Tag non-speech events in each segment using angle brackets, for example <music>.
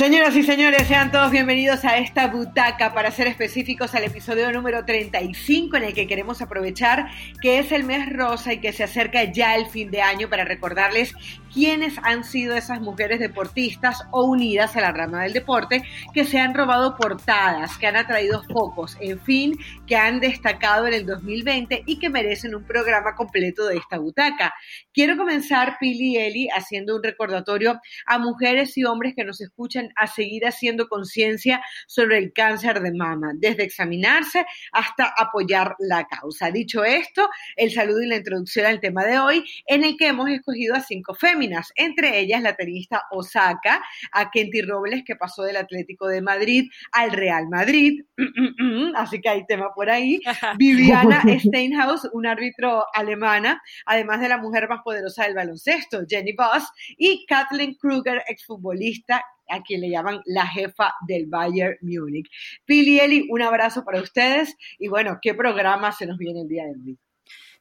Señoras y señores, sean todos bienvenidos a esta butaca, para ser específicos al episodio número 35 en el que queremos aprovechar que es el mes rosa y que se acerca ya el fin de año para recordarles quiénes han sido esas mujeres deportistas o unidas a la rama del deporte que se han robado portadas, que han atraído focos, en fin, que han destacado en el 2020 y que merecen un programa completo de esta butaca. Quiero comenzar, Pili y Eli, haciendo un recordatorio a mujeres y hombres que nos escuchan a seguir haciendo conciencia sobre el cáncer de mama, desde examinarse hasta apoyar la causa. Dicho esto, el saludo y la introducción al tema de hoy, en el que hemos escogido a cinco féminas, entre ellas la tenista Osaka, a Kenty Robles, que pasó del Atlético de Madrid al Real Madrid, <clears throat> así que hay tema por ahí, <laughs> Viviana Steinhaus, un árbitro alemana, además de la mujer más poderosa del baloncesto, Jenny Voss, y Kathleen Kruger, exfutbolista a quien le llaman la jefa del Bayern Múnich. Pili Eli, un abrazo para ustedes y bueno, ¿qué programa se nos viene el día de hoy?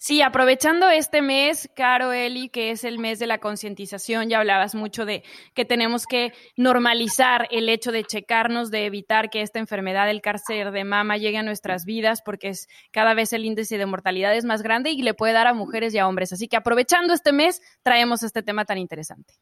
Sí, aprovechando este mes, Caro Eli, que es el mes de la concientización, ya hablabas mucho de que tenemos que normalizar el hecho de checarnos, de evitar que esta enfermedad del cáncer de mama llegue a nuestras vidas, porque es cada vez el índice de mortalidad es más grande y le puede dar a mujeres y a hombres. Así que aprovechando este mes, traemos este tema tan interesante.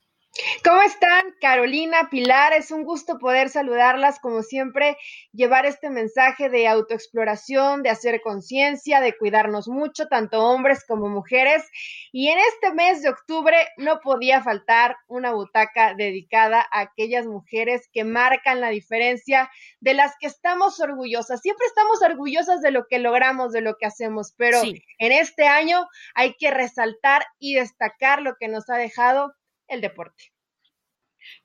¿Cómo están? Carolina, Pilar, es un gusto poder saludarlas, como siempre, llevar este mensaje de autoexploración, de hacer conciencia, de cuidarnos mucho, tanto hombres como mujeres. Y en este mes de octubre no podía faltar una butaca dedicada a aquellas mujeres que marcan la diferencia, de las que estamos orgullosas. Siempre estamos orgullosas de lo que logramos, de lo que hacemos, pero en este año hay que resaltar y destacar lo que nos ha dejado el deporte.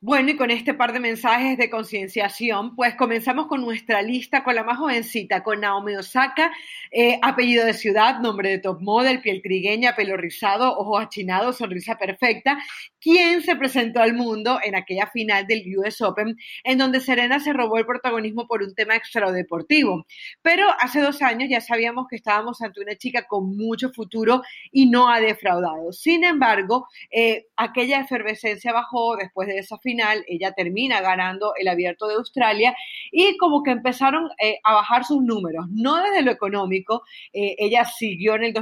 Bueno, y con este par de mensajes de concienciación, pues comenzamos con nuestra lista con la más jovencita, con Naomi Osaka, eh, apellido de ciudad, nombre de top model, piel trigueña, pelo rizado, ojos achinados, sonrisa perfecta, quien se presentó al mundo en aquella final del US Open, en donde Serena se robó el protagonismo por un tema extradeportivo. Pero hace dos años ya sabíamos que estábamos ante una chica con mucho futuro y no ha defraudado. Sin embargo, eh, aquella efervescencia bajó después de final, ella termina ganando el abierto de Australia y como que empezaron eh, a bajar sus números, no desde lo económico, eh, ella siguió en el,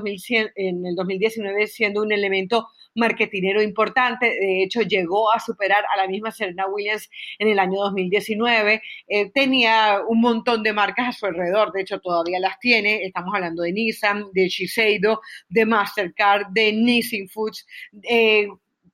en el 2019 siendo un elemento marketinero importante, de hecho llegó a superar a la misma Serena Williams en el año 2019, eh, tenía un montón de marcas a su alrededor, de hecho todavía las tiene, estamos hablando de Nissan, de Shiseido, de Mastercard, de Nissin Foods,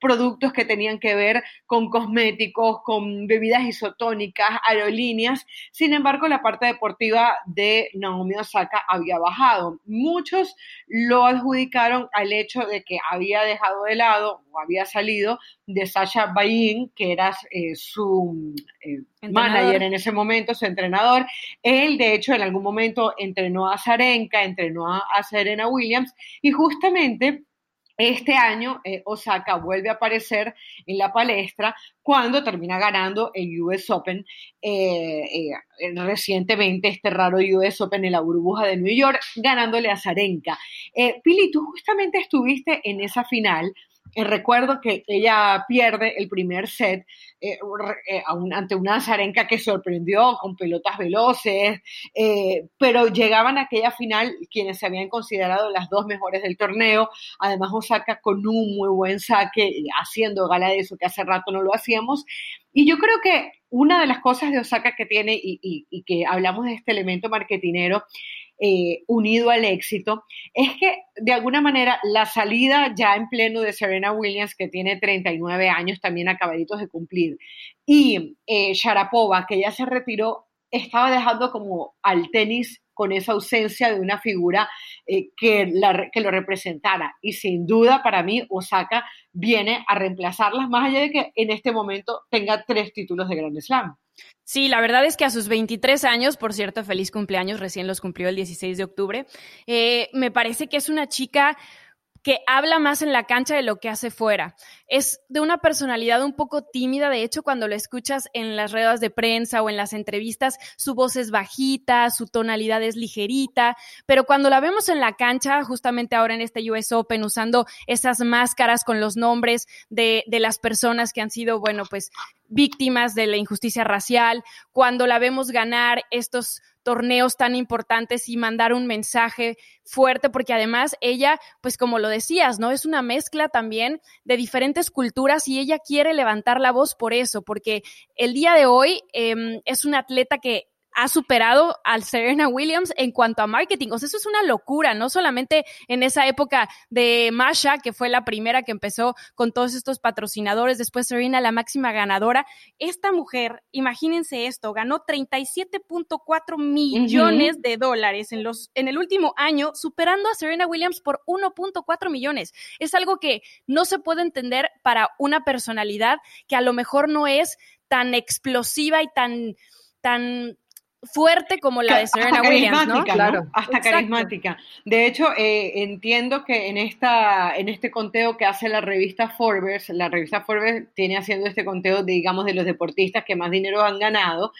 productos que tenían que ver con cosméticos, con bebidas isotónicas, aerolíneas. Sin embargo, la parte deportiva de Naomi Osaka había bajado. Muchos lo adjudicaron al hecho de que había dejado de lado o había salido de Sasha Bain, que era eh, su eh, manager en ese momento, su entrenador. Él, de hecho, en algún momento entrenó a Zarenka, entrenó a Serena Williams y justamente este año eh, Osaka vuelve a aparecer en la palestra cuando termina ganando el US Open eh, eh, recientemente, este raro US Open en la burbuja de New York, ganándole a Zarenka. Pili, tú justamente estuviste en esa final eh, recuerdo que ella pierde el primer set eh, eh, ante una Zarenka que sorprendió con pelotas veloces, pero llegaban a aquella final quienes se habían considerado las dos mejores del torneo, además Osaka con un muy buen saque, haciendo gala de eso que hace rato no lo hacíamos, y yo creo que una de las cosas de Osaka que tiene y, y que hablamos de este elemento marketinero eh, unido al éxito, es que de alguna manera la salida ya en pleno de Serena Williams, que tiene 39 años también acabaditos de cumplir, y eh, Sharapova, que ya se retiró, estaba dejando como al tenis con esa ausencia de una figura eh, que, que lo representara. Y sin duda, para mí, Osaka viene a reemplazarlas, más allá de que en este momento tenga tres títulos de Grand Slam. Sí, la verdad es que a sus 23 años, por cierto, feliz cumpleaños, recién los cumplió el 16 de octubre, eh, me parece que es una chica que habla más en la cancha de lo que hace fuera. Es de una personalidad un poco tímida, de hecho cuando lo escuchas en las redes de prensa o en las entrevistas, su voz es bajita, su tonalidad es ligerita, pero cuando la vemos en la cancha, justamente ahora en este US Open, usando esas máscaras con los nombres de, de las personas que han sido, bueno, pues víctimas de la injusticia racial, cuando la vemos ganar estos torneos tan importantes y mandar un mensaje fuerte, porque además ella, pues como lo decías, ¿no? Es una mezcla también de diferentes culturas y ella quiere levantar la voz por eso, porque el día de hoy em, es una atleta que ha superado al Serena Williams en cuanto a marketing. O sea, eso es una locura, no solamente en esa época de Masha, que fue la primera que empezó con todos estos patrocinadores, después Serena la máxima ganadora. Esta mujer, imagínense esto, ganó 37.4 millones de dólares en, los, en el último año, superando a Serena Williams por 1.4 millones. Es algo que no se puede entender para una personalidad que a lo mejor no es tan explosiva y tan tan fuerte como la de Serena Williams, ¿no? Claro. Hasta carismática. De hecho, eh, entiendo que en, esta, en este conteo que hace la revista Forbes, la revista Forbes tiene haciendo este conteo, digamos, de los deportistas que más dinero han ganado,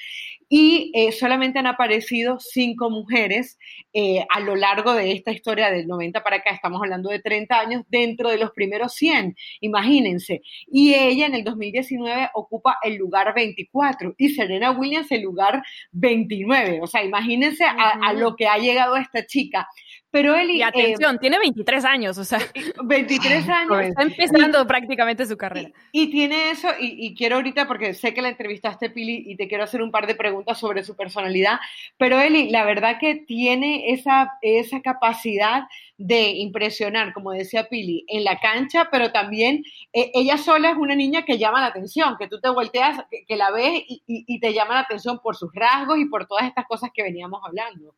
y eh, solamente han aparecido cinco mujeres eh, a lo largo de esta historia del 90 para acá, estamos hablando de 30 años, dentro de los primeros 100, imagínense. Y ella en el 2019 ocupa el lugar 24 y Serena Williams el lugar 29. O sea, imagínense a, lo que ha llegado esta chica. Pero él y atención, tiene 23 años, o sea. <laughs> 23 años. Está empezando prácticamente su carrera. Y, tiene eso, y, quiero ahorita, porque sé que la entrevistaste, Pili, y te quiero hacer un par de preguntas sobre su personalidad, pero Eli, la verdad que tiene esa, esa capacidad de impresionar, como decía Pili, en la cancha, pero también eh, ella sola es una niña que llama la atención, que tú te volteas, que, la ves y te llama la atención por sus rasgos y por todas estas cosas que veníamos hablando.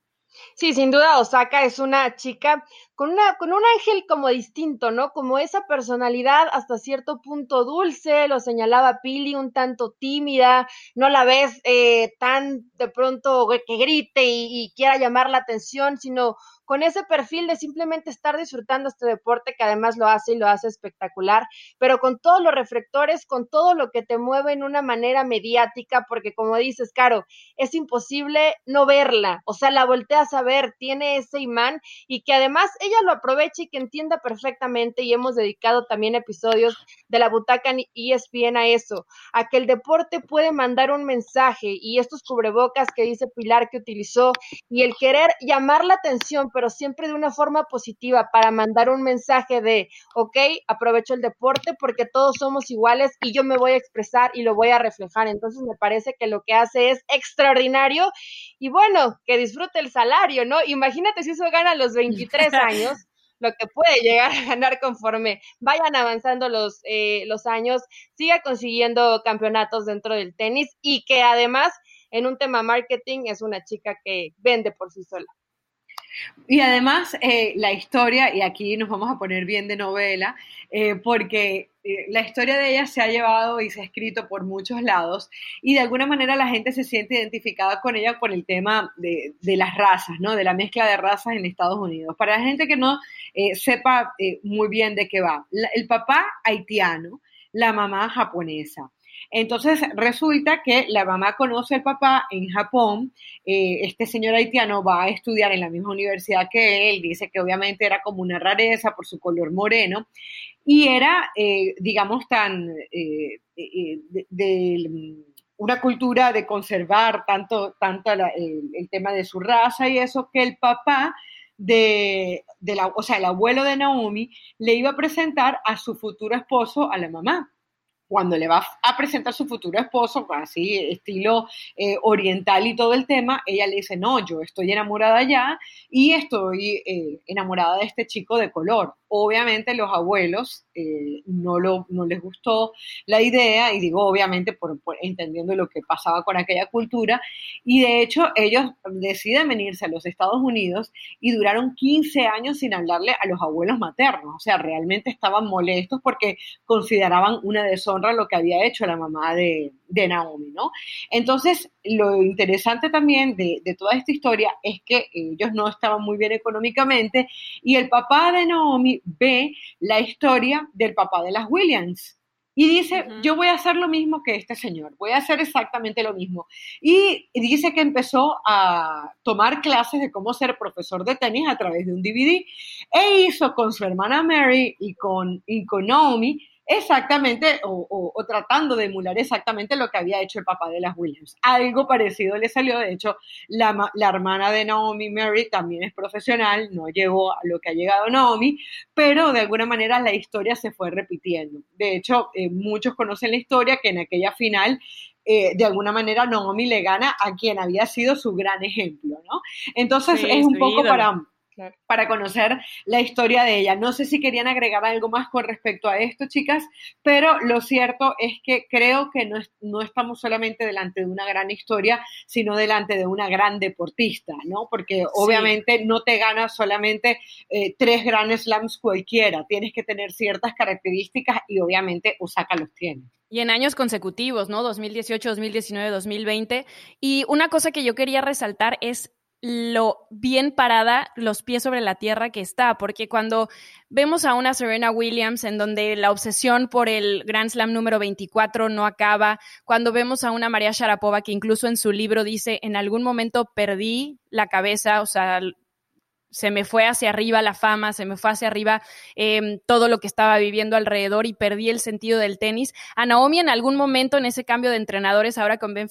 Sí, sin duda Osaka es una chica con, una, con un ángel como distinto, ¿no? Como esa personalidad hasta cierto punto dulce, lo señalaba Pili, un tanto tímida, no la ves eh, tan de pronto que grite y, y quiera llamar la atención, sino con ese perfil de simplemente estar disfrutando este deporte que además lo hace y lo hace espectacular, pero con todos los reflectores, con todo lo que te mueve en una manera mediática, porque como dices, Caro, es imposible no verla, o sea, la volteas a ver, tiene ese imán y que además ella lo aproveche y que entienda perfectamente y hemos dedicado también episodios de la butaca ESPN a eso, a que el deporte puede mandar un mensaje y estos cubrebocas que dice Pilar que utilizó y el querer llamar la atención, pero siempre de una forma positiva para mandar un mensaje de, ok, aprovecho el deporte porque todos somos iguales y yo me voy a expresar y lo voy a reflejar. Entonces me parece que lo que hace es extraordinario y bueno, que disfrute el salario, ¿no? Imagínate si eso gana a los 23 <laughs> años lo que puede llegar a ganar conforme vayan avanzando los, eh, los años, siga consiguiendo campeonatos dentro del tenis y que además en un tema marketing es una chica que vende por sí sola. Y además, eh, la historia, y aquí nos vamos a poner bien de novela, eh, porque eh, la historia de ella se ha llevado y se ha escrito por muchos lados, y de alguna manera la gente se siente identificada con ella por el tema de, las razas, ¿no? De la mezcla de razas en Estados Unidos. Para la gente que no sepa muy bien de qué va, el papá haitiano, la mamá japonesa. Entonces resulta que la mamá conoce al papá en Japón, eh, este señor haitiano va a estudiar en la misma universidad que él, dice que obviamente era como una rareza por su color moreno, y era, eh, digamos, tan eh, de, una cultura de conservar tanto, tanto el, tema de su raza y eso, que el papá de, de la, o sea, el abuelo de Naomi le iba a presentar a su futuro esposo a la mamá cuando le va a presentar su futuro esposo, así estilo eh, oriental y todo el tema, ella le dice, no, yo estoy enamorada ya y estoy eh, enamorada de este chico de color. Obviamente los abuelos eh, no, lo, no les gustó la idea, y digo obviamente por, entendiendo lo que pasaba con aquella cultura, y de hecho ellos deciden venirse a los Estados Unidos y duraron 15 años sin hablarle a los abuelos maternos, o sea, realmente estaban molestos porque consideraban una deshonra lo que había hecho la mamá de, de Naomi, ¿no? Entonces, lo interesante también de, toda esta historia es que ellos no estaban muy bien económicamente y el papá de Naomi ve la historia del papá de las Williams. Y dice, yo voy a hacer lo mismo que este señor, voy a hacer exactamente lo mismo. Y dice que empezó a tomar clases de cómo ser profesor de tenis a través de un DVD e hizo con su hermana Mary y con, y con Naomi exactamente, o, tratando de emular exactamente lo que había hecho el papá de las Williams. Algo parecido le salió, de hecho, la, la hermana de Naomi, Mary, también es profesional, no llegó a lo que ha llegado Naomi, pero de alguna manera la historia se fue repitiendo. De hecho, eh, muchos conocen la historia que en aquella final eh, de alguna manera Naomi le gana a quien había sido su gran ejemplo, ¿no? Entonces es un poco para para conocer la historia de ella. No sé si querían agregar algo más con respecto a esto, chicas, pero lo cierto es que creo que no, no estamos solamente delante de una gran historia, sino delante de una gran deportista, ¿no? Porque obviamente no te gana solamente eh, tres grandes slams cualquiera, tienes que tener ciertas características y obviamente Osaka los tiene. Y en años consecutivos, ¿no? 2018, 2019, 2020. Y una cosa que yo quería resaltar es lo bien parada, los pies sobre la tierra que está, porque cuando vemos a una Serena Williams en donde la obsesión por el Grand Slam número 24 no acaba, cuando vemos a una María Sharapova que incluso en su libro dice, en algún momento perdí la cabeza, o sea, se me fue hacia arriba la fama, se me fue hacia arriba em, todo lo que estaba viviendo alrededor y perdí el sentido del tenis. A Naomi en algún momento en ese cambio de entrenadores ahora con Ben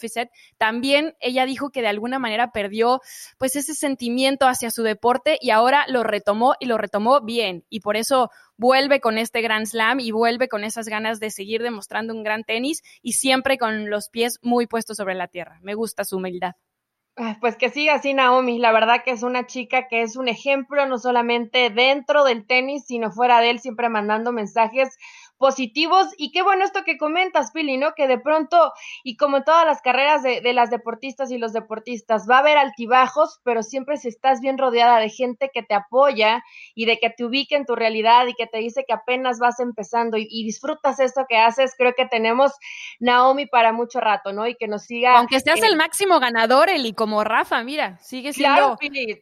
también ella dijo que de alguna manera perdió pues ese sentimiento hacia su deporte y ahora lo retomó y lo retomó bien y por eso vuelve con este Grand Slam y vuelve con esas ganas de seguir demostrando un gran tenis y siempre con los pies muy puestos sobre la tierra. Me gusta su humildad. Pues que siga así Naomi, la verdad que es una chica que es un ejemplo no solamente dentro del tenis, sino fuera de él, siempre mandando mensajes positivos. Y qué bueno esto que comentas, Pili, ¿no? Que de pronto, y como en todas las carreras de, de, las deportistas y los deportistas, va a haber altibajos, pero siempre si estás bien rodeada de gente que te apoya y de que te ubique en tu realidad y que te dice que apenas vas empezando y, disfrutas esto que haces, creo que tenemos Naomi para mucho rato, ¿no? Y que nos siga. Aunque seas el máximo ganador, Eli, como Rafa, mira, sigue siendo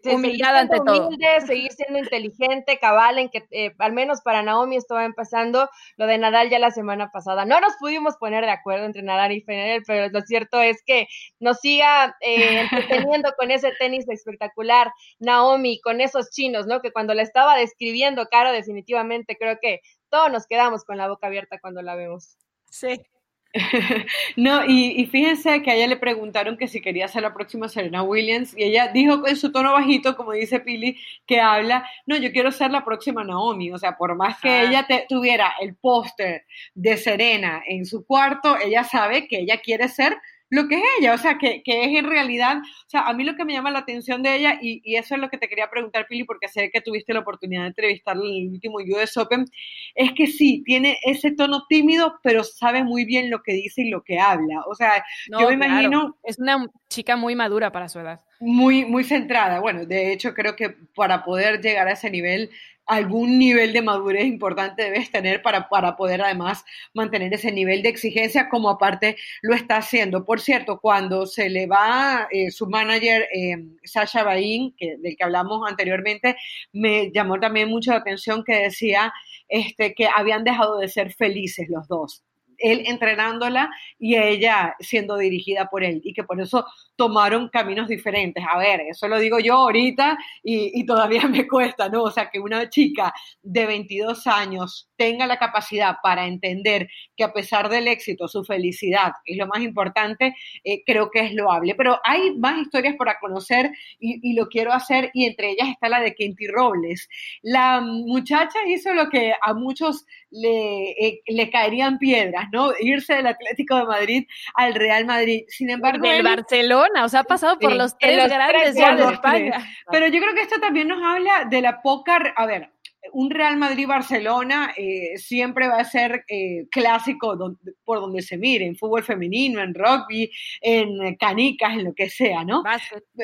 humildad ante humilde, Seguir siendo inteligente, cabal, en que eh, al menos para Naomi esto va empezando de Nadal ya la semana pasada. No nos pudimos poner de acuerdo entre Nadal y Federer, pero lo cierto es que nos siga eh, entreteniendo con ese tenis espectacular, Naomi, con esos chinos, ¿no? Que cuando la estaba describiendo, Caro, definitivamente creo que todos nos quedamos con la boca abierta cuando la vemos. Sí, <laughs> no, y, fíjense que a ella le preguntaron que si quería ser la próxima Serena Williams y ella dijo en su tono bajito, como dice Pili, que habla, no, yo quiero ser la próxima Naomi, o sea, por más que ella tuviera el póster de Serena en su cuarto, ella sabe que ella quiere ser lo que es ella, o sea, que, que, es en realidad, o sea, a mí lo que me llama la atención de ella, y, y, eso es lo que te quería preguntar, Pili, porque sé que tuviste la oportunidad de entrevistarla en el último US Open, es que sí, tiene ese tono tímido, pero sabe muy bien lo que dice y lo que habla. O sea, yo me imagino... Es una chica muy madura para su edad. Muy, muy centrada. Bueno, de hecho, creo que para poder llegar a ese nivel algún nivel de madurez importante debes tener para, para poder además mantener ese nivel de exigencia como aparte lo está haciendo. Por cierto, cuando se le va eh, su manager eh, Sasha Bain, que, del que hablamos anteriormente, me llamó también mucho la atención que decía este, que habían dejado de ser felices los dos él entrenándola y ella siendo dirigida por él y que por eso tomaron caminos diferentes. A ver, eso lo digo yo ahorita y, todavía <laughs> me cuesta, ¿no? O sea, que una chica de 22 años tenga la capacidad para entender que a pesar del éxito, su felicidad es lo más importante, eh, creo que es loable. Pero hay más historias para conocer y, lo quiero hacer y entre ellas está la de Kenty Robles. La muchacha hizo lo que a muchos le, eh, le caerían piedras, <laughs> ¿no? Irse del Atlético de Madrid al Real Madrid. Sin embargo... Del Barcelona, o sea, ha pasado por los tres grandes ya de España. Pero yo creo que esto también nos habla de la poca... A ver, un Real Madrid-Barcelona eh, siempre va a ser eh, clásico por donde se mire, en fútbol femenino, en rugby, en canicas, en lo que sea, ¿no?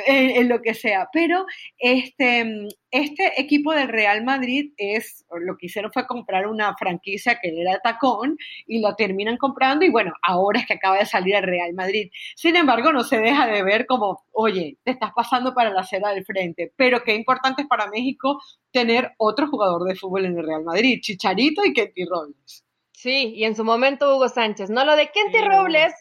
En, en, lo que sea. Pero este, este equipo del Real Madrid es, lo que hicieron fue comprar una franquicia que era Tacón y lo terminan comprando y bueno, ahora es que acaba de salir el Real Madrid. Sin embargo, no se deja de ver como, oye, te estás pasando para la acera del frente, pero qué importante es para México tener otro jugador de fútbol en el Real Madrid, Chicharito y Kenty Robles. Sí, y en su momento Hugo Sánchez, ¿no? Lo de Kenty Robles,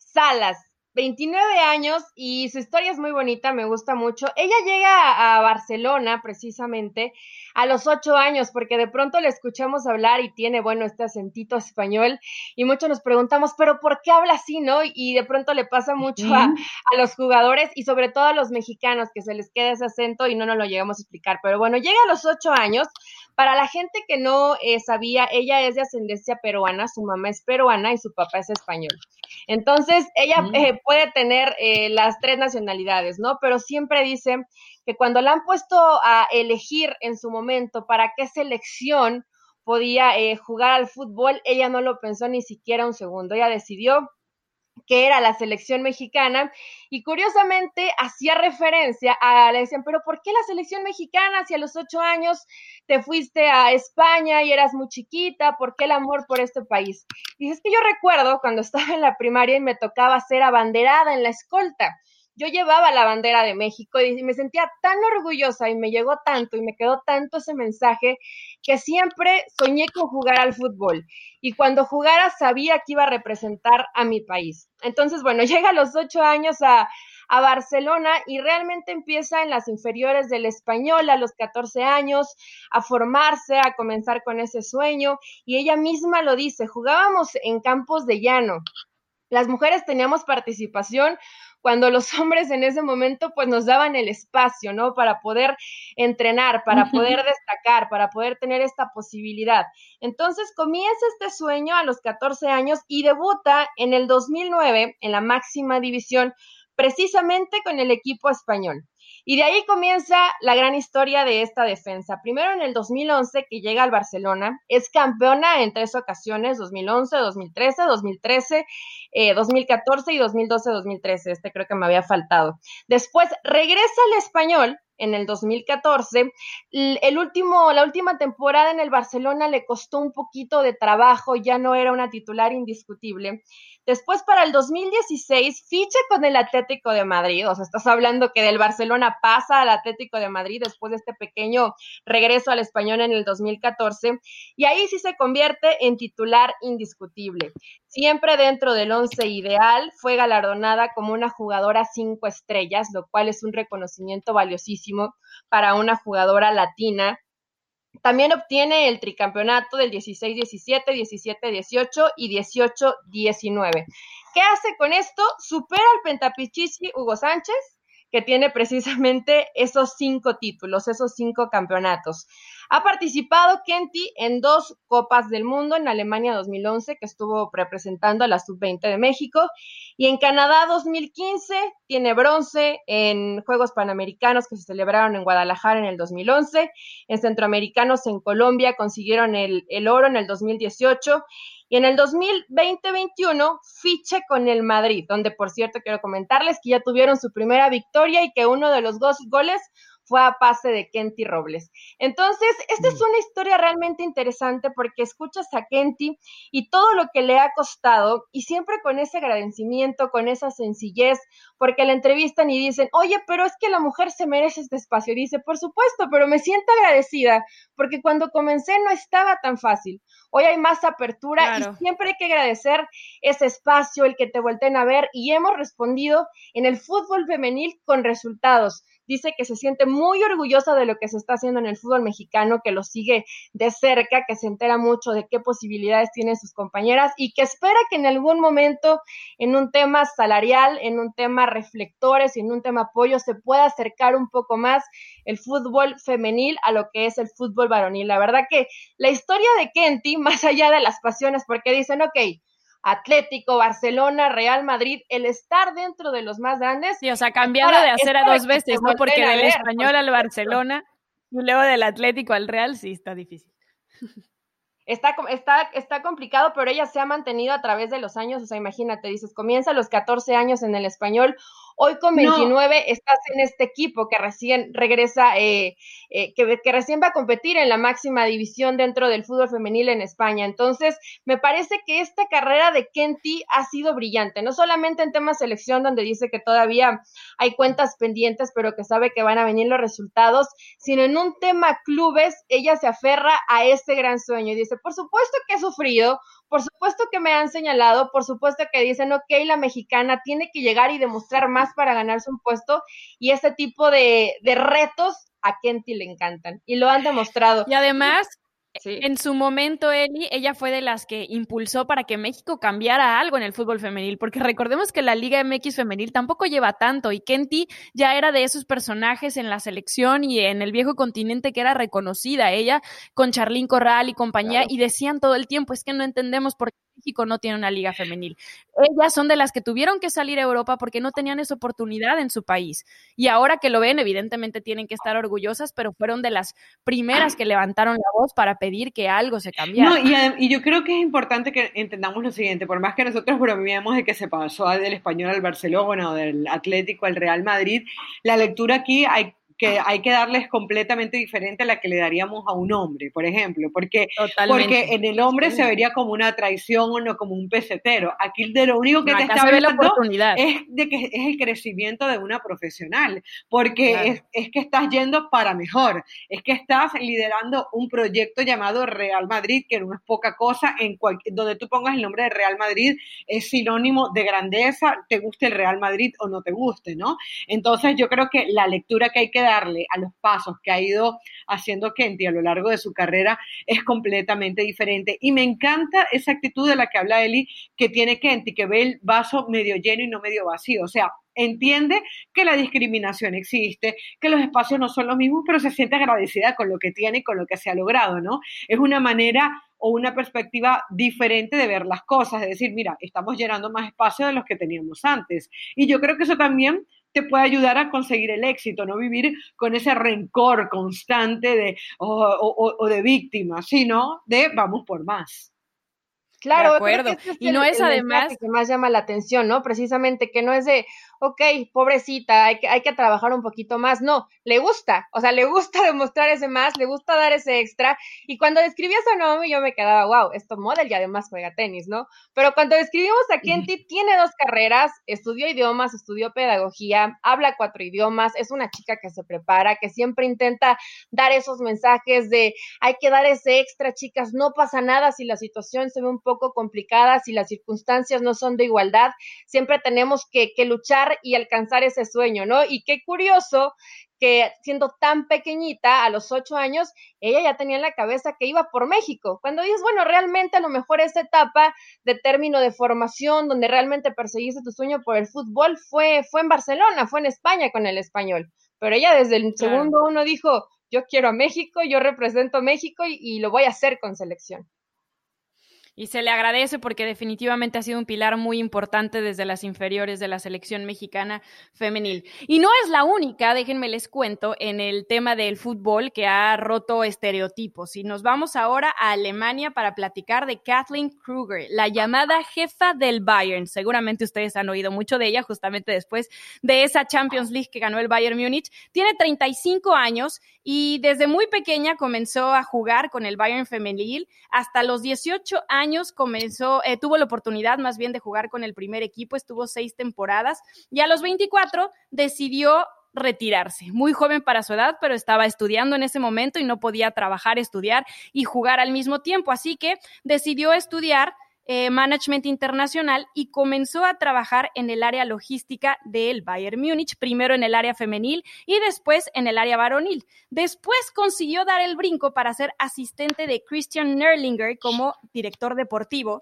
Salas, 29 años y su historia es muy bonita, me gusta mucho. Ella llega a Barcelona precisamente a los 8 años porque de pronto le escuchamos hablar y tiene, bueno, este acentito español y muchos nos preguntamos, pero ¿por qué habla así, no? Y de pronto le pasa mucho a, a, los jugadores y sobre todo a los mexicanos que se les queda ese acento y no nos lo llegamos a explicar. Pero bueno, llega a los 8 años. Para la gente que no eh, sabía, ella es de ascendencia peruana, su mamá es peruana y su papá es español. Entonces, ella mm. eh, puede tener eh, las tres nacionalidades, ¿no? Pero siempre dice que cuando la han puesto a elegir en su momento para qué selección podía jugar al fútbol, ella no lo pensó ni siquiera un segundo. Ella decidió que era la selección mexicana, y curiosamente hacía referencia a, le decían, pero ¿por qué la selección mexicana si a los ocho años te fuiste a España y eras muy chiquita? ¿Por qué el amor por este país? Y es que yo recuerdo cuando estaba en la primaria y me tocaba ser abanderada en la escolta yo llevaba la bandera de México y me sentía tan orgullosa y me llegó tanto y me quedó tanto ese mensaje que siempre soñé con jugar al fútbol. Y cuando jugara sabía que iba a representar a mi país. Entonces, bueno, <laughs> llega a los ocho años a, a Barcelona y realmente empieza en las inferiores del español a los 14 años a formarse, a comenzar con ese sueño y ella misma lo dice, jugábamos en campos de llano. Las mujeres teníamos participación cuando los <laughs> hombres en ese momento pues nos daban el espacio, ¿no? Para poder entrenar, para poder destacar, para poder tener esta posibilidad. Entonces comienza este sueño a los 14 años y debuta en el 2009 en la máxima división precisamente con el equipo español. Y de ahí comienza la gran historia de esta defensa. Primero en el 2011 que llega al Barcelona, es campeona en tres ocasiones, 2011, 2013, 2013, 2014 y 2012-2013. Este creo que me había faltado. Después regresa al español en el 2014. El último, la última temporada en el Barcelona le costó un poquito de trabajo, ya no era una titular indiscutible. Después, para el 2016, ficha con el Atlético de Madrid. O sea, estás hablando que del Barcelona pasa al Atlético de Madrid después de este pequeño regreso al español en el 2014. Y ahí sí se convierte en titular indiscutible. Siempre dentro del once ideal, fue galardonada como una jugadora cinco estrellas, lo cual es un reconocimiento valiosísimo para una jugadora latina también obtiene el tricampeonato del 16-17, 17-18 y 18-19. ¿Qué hace con esto? Supera al pentapichichi Hugo Sánchez, que tiene precisamente esos cinco títulos, esos cinco campeonatos. Ha participado Kenty en dos Copas del Mundo, en Alemania 2011, que estuvo representando a la Sub-20 de México, y en Canadá 2015 tiene bronce en Juegos Panamericanos que se celebraron en Guadalajara en el 2011, en Centroamericanos en Colombia consiguieron el, el oro en el 2018 y en el 2020-21 ficha con el Madrid, donde por cierto quiero comentarles que ya tuvieron su primera victoria y que uno de los dos goles fue a pase de Kenty Robles. Entonces, esta es mm. una historia realmente interesante porque escuchas a Kenty y todo lo que le ha costado y siempre con ese agradecimiento, con esa sencillez, porque la entrevistan y dicen, oye, pero es que la mujer se merece este espacio. dice, por supuesto, pero me siento agradecida porque cuando comencé no estaba tan fácil. Hoy hay más apertura y siempre hay que agradecer ese espacio, el que te vuelten a ver y hemos respondido en el fútbol femenil con resultados dice que se siente muy orgullosa de lo que se está haciendo en el fútbol mexicano, que lo sigue de cerca, que se entera mucho de qué posibilidades tienen sus compañeras y que espera que en algún momento en un tema salarial, en un tema reflectores y en un tema apoyo se pueda acercar un poco más el fútbol femenil a lo que es el fútbol varonil. La verdad que la historia de Kenty, <laughs> más allá de las pasiones, porque dicen, ok, Atlético, Barcelona, Real Madrid, el estar dentro de los más grandes. Sí, o sea, cambiado de hacer a dos veces, ¿no? Porque del español al Barcelona y luego del Atlético al Real, sí, está difícil. Está, está, está complicado, pero ella se ha mantenido a través de los años, o sea, imagínate, dices, comienza a los 14 años en el español, Hoy con 29 estás en este equipo que recién regresa, eh, eh, que, que recién va a competir en la máxima división dentro del fútbol femenil en España. Entonces, me parece que esta carrera de Kenty ha sido brillante, no solamente en tema selección, donde dice que todavía hay cuentas pendientes, pero que sabe que van a venir los resultados, sino en un tema clubes, ella se aferra a ese gran sueño y dice, por supuesto que he sufrido, por supuesto que me han señalado, por supuesto que dicen, ok, la mexicana tiene que llegar y demostrar más para ganarse un puesto y ese tipo de, de retos a Kenty le encantan y lo han demostrado. Y además, en su momento, Eli, ella fue de las que impulsó para que México cambiara algo en el fútbol femenil, porque recordemos que la Liga MX femenil tampoco lleva tanto y Kenty ya era de esos personajes en la selección y en el viejo continente que era reconocida, ella con Charlín Corral y compañía, y decían todo el tiempo, es que no entendemos por qué México no tiene una liga femenil. Ellas son de las que tuvieron que salir a Europa porque no tenían esa oportunidad en su país. Y ahora que lo ven, evidentemente tienen que estar orgullosas, pero fueron de las primeras que levantaron la voz para pedir que algo se cambiara. No, y, yo creo que es importante que entendamos lo siguiente, por más que nosotros bromeemos de que se pasó del español al Barcelona o del Atlético al Real Madrid, la lectura aquí hay que hay que darles completamente diferente a la que le daríamos a un hombre, por ejemplo, porque, porque en el hombre se vería como una traición o no como un pesetero. Aquí de lo único que te está hablando es de que es el crecimiento de una profesional, porque es, que estás yendo para mejor, es que estás liderando un proyecto llamado Real Madrid, que no es poca cosa, en donde tú pongas el nombre de Real Madrid es sinónimo de grandeza, te guste el Real Madrid o no te guste, ¿no? Entonces yo creo que la lectura que hay que darle a los pasos que ha ido haciendo Kenty a lo largo de su carrera es completamente diferente. Y me encanta esa actitud de la que habla Eli, que tiene Kenty, que ve el vaso medio lleno y no medio vacío. O sea, entiende que la discriminación existe, que los espacios no son los mismos, pero se siente agradecida con lo que tiene y con lo que se ha logrado, ¿no? Es una manera o una perspectiva diferente de ver las cosas, de decir, mira, estamos llenando más espacio de los que teníamos antes. Y yo creo que eso también te puede ayudar a conseguir el éxito, no vivir con ese rencor constante de, o, de víctima, sino de vamos por más. Claro, de acuerdo. y no es además que más llama la atención, ¿no? Precisamente que no es de, ok, pobrecita, hay que, hay que trabajar un poquito más. No, le gusta, o sea, le gusta <laughs> demostrar ese más, le gusta dar ese extra. Y cuando describías a Naomi, yo me quedaba, wow, esto model y además juega tenis, ¿no? Pero cuando describimos a Kenty, tiene dos carreras, estudió idiomas, estudió pedagogía, habla cuatro idiomas, es una chica que se prepara, que siempre intenta dar esos mensajes de hay que dar ese extra, chicas, no pasa nada si la situación se ve un poco complicada, si las circunstancias no son de igualdad, siempre tenemos que, que luchar y alcanzar ese sueño, ¿no? Y qué curioso que siendo tan pequeñita, a los ocho años, ella ya tenía en la cabeza que iba por México. Cuando dices, bueno, realmente a lo mejor esa etapa de término de formación, donde realmente perseguiste tu sueño por el fútbol, fue, fue en Barcelona, fue en España con el español. Pero ella desde el segundo uno dijo, yo quiero a México, yo represento a México y lo voy a hacer con selección. Y se le agradece porque definitivamente ha sido un pilar muy importante desde las inferiores de la selección mexicana femenil. Y no es la única, déjenme les cuento, en el tema del fútbol que ha roto estereotipos. Y nos vamos ahora a Alemania para platicar de Kathleen Kruger, la llamada jefa del Bayern. Seguramente ustedes han oído mucho de ella justamente después de esa Champions League que ganó el Bayern Múnich. Tiene 35 años y desde muy pequeña comenzó a jugar con el Bayern femenil. Hasta los 18 años comenzó, eh, tuvo la oportunidad más bien de jugar con el primer equipo, estuvo seis temporadas y a los 24 decidió retirarse. Muy joven para su edad, pero estaba estudiando en ese momento y no podía trabajar, estudiar y jugar al mismo tiempo. Así que decidió estudiar eh, management internacional y comenzó a trabajar en el área logística del Bayern Múnich, primero en el área femenil y después en el área varonil. Después consiguió dar el brinco para ser asistente de Christian Nerlinger como director deportivo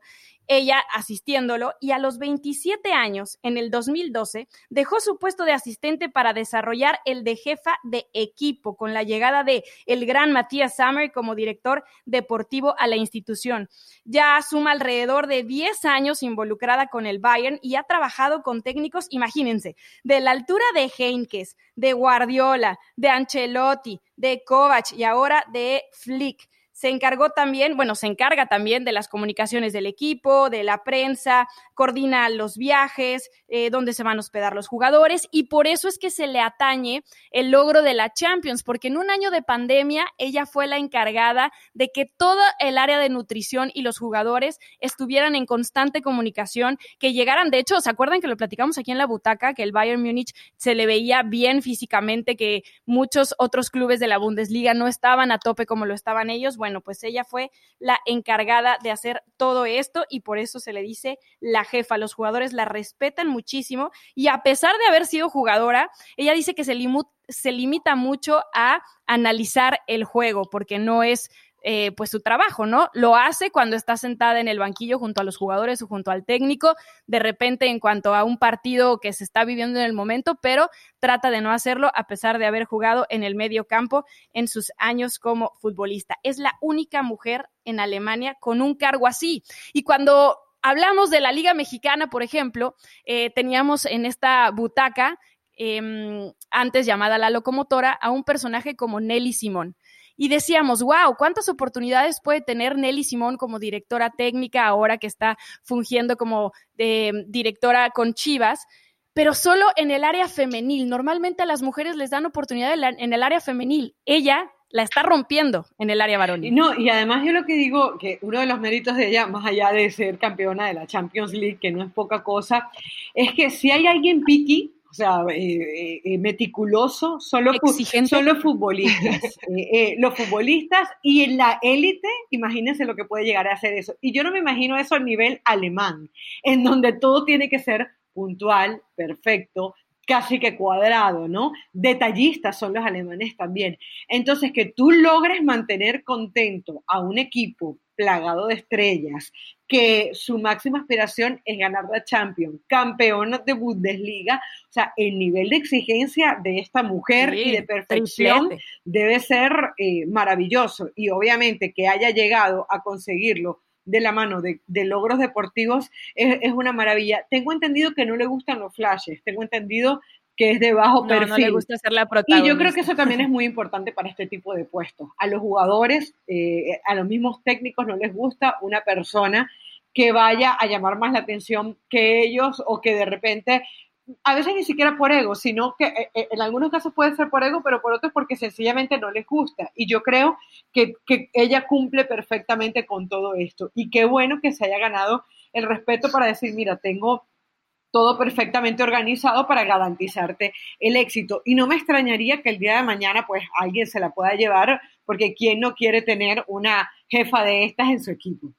ella asistiéndolo y a los 27 años, en el 2012, dejó su puesto de asistente para desarrollar el de jefa de equipo con la llegada de el gran Matías Sammer como director deportivo a la institución. Ya suma alrededor de 10 años involucrada con el Bayern y ha trabajado con técnicos, imagínense, de la altura de Heinkes, de Guardiola, de Ancelotti, de Kovac y ahora de Flick se encargó también, bueno, se encarga también de las comunicaciones del equipo, de la prensa, coordina los viajes, eh, dónde se van a hospedar los jugadores y por eso es que se le atañe el logro de la Champions, porque en un año de pandemia ella fue la encargada de que todo el área de nutrición y los jugadores estuvieran en constante comunicación, que llegaran, de hecho, ¿se acuerdan que lo platicamos aquí en la butaca, que el Bayern Múnich se le veía bien físicamente, que muchos otros clubes de la Bundesliga no estaban a tope como lo estaban ellos? Bueno, pues ella fue la encargada de hacer todo esto y por eso se le dice la jefa. Los jugadores la respetan muchísimo y a pesar de haber sido jugadora, ella dice que se, se limita mucho a analizar el juego porque no es eh, pues su trabajo, ¿no? Lo hace cuando está sentada en el banquillo junto a los jugadores o junto al técnico, de repente en cuanto a un partido que se está viviendo en el momento, pero trata de no hacerlo a pesar de haber jugado en el medio campo en sus años como futbolista. Es la única mujer en Alemania con un cargo así. Y cuando hablamos de la Liga Mexicana, por ejemplo, eh, teníamos en esta butaca, em, antes llamada La Locomotora, a un personaje como Nelly Simón y decíamos, wow, ¿cuántas oportunidades puede tener Nelly Simón como directora técnica ahora que está fungiendo como eh, directora con Chivas? Pero solo en el área femenil. Normalmente a las mujeres les dan oportunidad en el área femenil. Ella la está rompiendo en el área varonil. No, y además yo lo que digo, que uno de los méritos de ella, más allá de ser campeona de la Champions League, que no es poca cosa, es que si hay alguien piqui, sea, eh, eh, meticuloso, solo, solo futbolistas. <laughs> Eh, los futbolistas y en la élite, imagínense lo que puede llegar a hacer eso. Y yo no me imagino eso a nivel alemán, en donde todo tiene que ser puntual, perfecto, casi que cuadrado, ¿no? Detallistas son los alemanes también. Entonces, que tú logres mantener contento a un equipo plagado de estrellas, que su máxima aspiración es ganar la Champions, campeona de Bundesliga, o sea, el nivel de exigencia de esta mujer y de perfección debe ser eh, maravilloso. Y obviamente que haya llegado a conseguirlo de la mano de, logros deportivos es, una maravilla. Tengo entendido que no le gustan los flashes, tengo entendido que es de bajo perfil. No le gusta ser la Y yo creo que eso también es muy importante para este tipo de puestos. A los jugadores, eh, a los mismos técnicos no les gusta una persona que vaya a llamar más la atención que ellos o que de repente a veces ni siquiera por ego, sino que eh, eh, en algunos casos puede ser por ego, pero por otros porque sencillamente no les gusta. Y yo creo que, que, ella cumple perfectamente con todo esto. Y qué bueno que se haya ganado el respeto para decir, mira, tengo todo perfectamente organizado para garantizarte el éxito. Y no me extrañaría que el día de mañana pues alguien se la pueda llevar, porque ¿quién no quiere tener una jefa de estas en su equipo?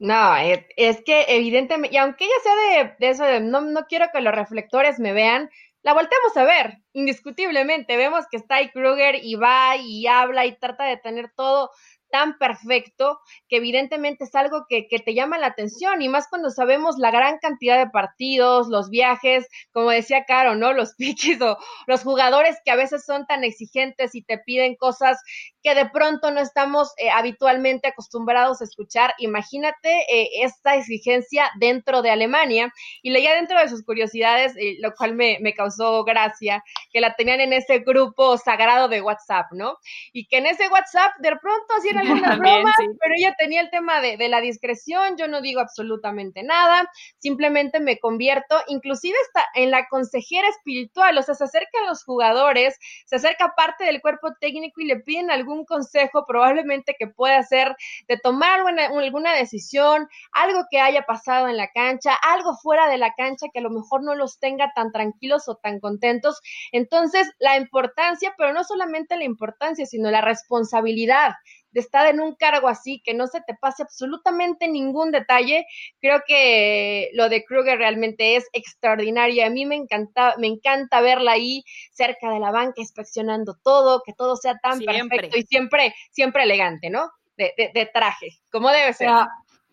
No, eh, es, que evidentemente, y aunque ella sea de, eso de no, no quiero que los reflectores me vean, la volteamos a ver, indiscutiblemente. Vemos que está ahí Kruger y va y habla y trata de tener todo tan perfecto que evidentemente es algo que, te llama la atención y más cuando sabemos la gran cantidad de partidos, los viajes, como decía Caro, ¿no? Los <laughs> piquis o los jugadores que a veces son tan exigentes y te piden cosas que de pronto no estamos eh, habitualmente acostumbrados a escuchar. Imagínate eh, esta exigencia dentro de Alemania y leía dentro de sus curiosidades, eh, lo cual me, me causó gracia, que la tenían en ese grupo sagrado de WhatsApp, ¿no? Y que en ese WhatsApp de pronto <laughs> bromas, pero ella tenía el tema de, de, la discreción, yo no digo absolutamente nada, simplemente me convierto, inclusive está en la consejera espiritual, o sea, se acerca a los jugadores, se acerca parte del cuerpo técnico y le piden algún consejo probablemente que pueda ser de tomar una, alguna decisión, algo que haya pasado en la cancha, algo fuera de la cancha que a lo mejor no los tenga tan tranquilos o tan contentos. Entonces, la importancia, pero no solamente la importancia, sino la responsabilidad de estar en un cargo así, que no se te pase absolutamente ningún detalle. Creo que lo de Kruger realmente es extraordinario. A mí me encanta, me encanta verla ahí cerca de la banca, inspeccionando todo, que todo sea tan perfecto y siempre, siempre elegante, ¿no? De, de, traje, como debe ser.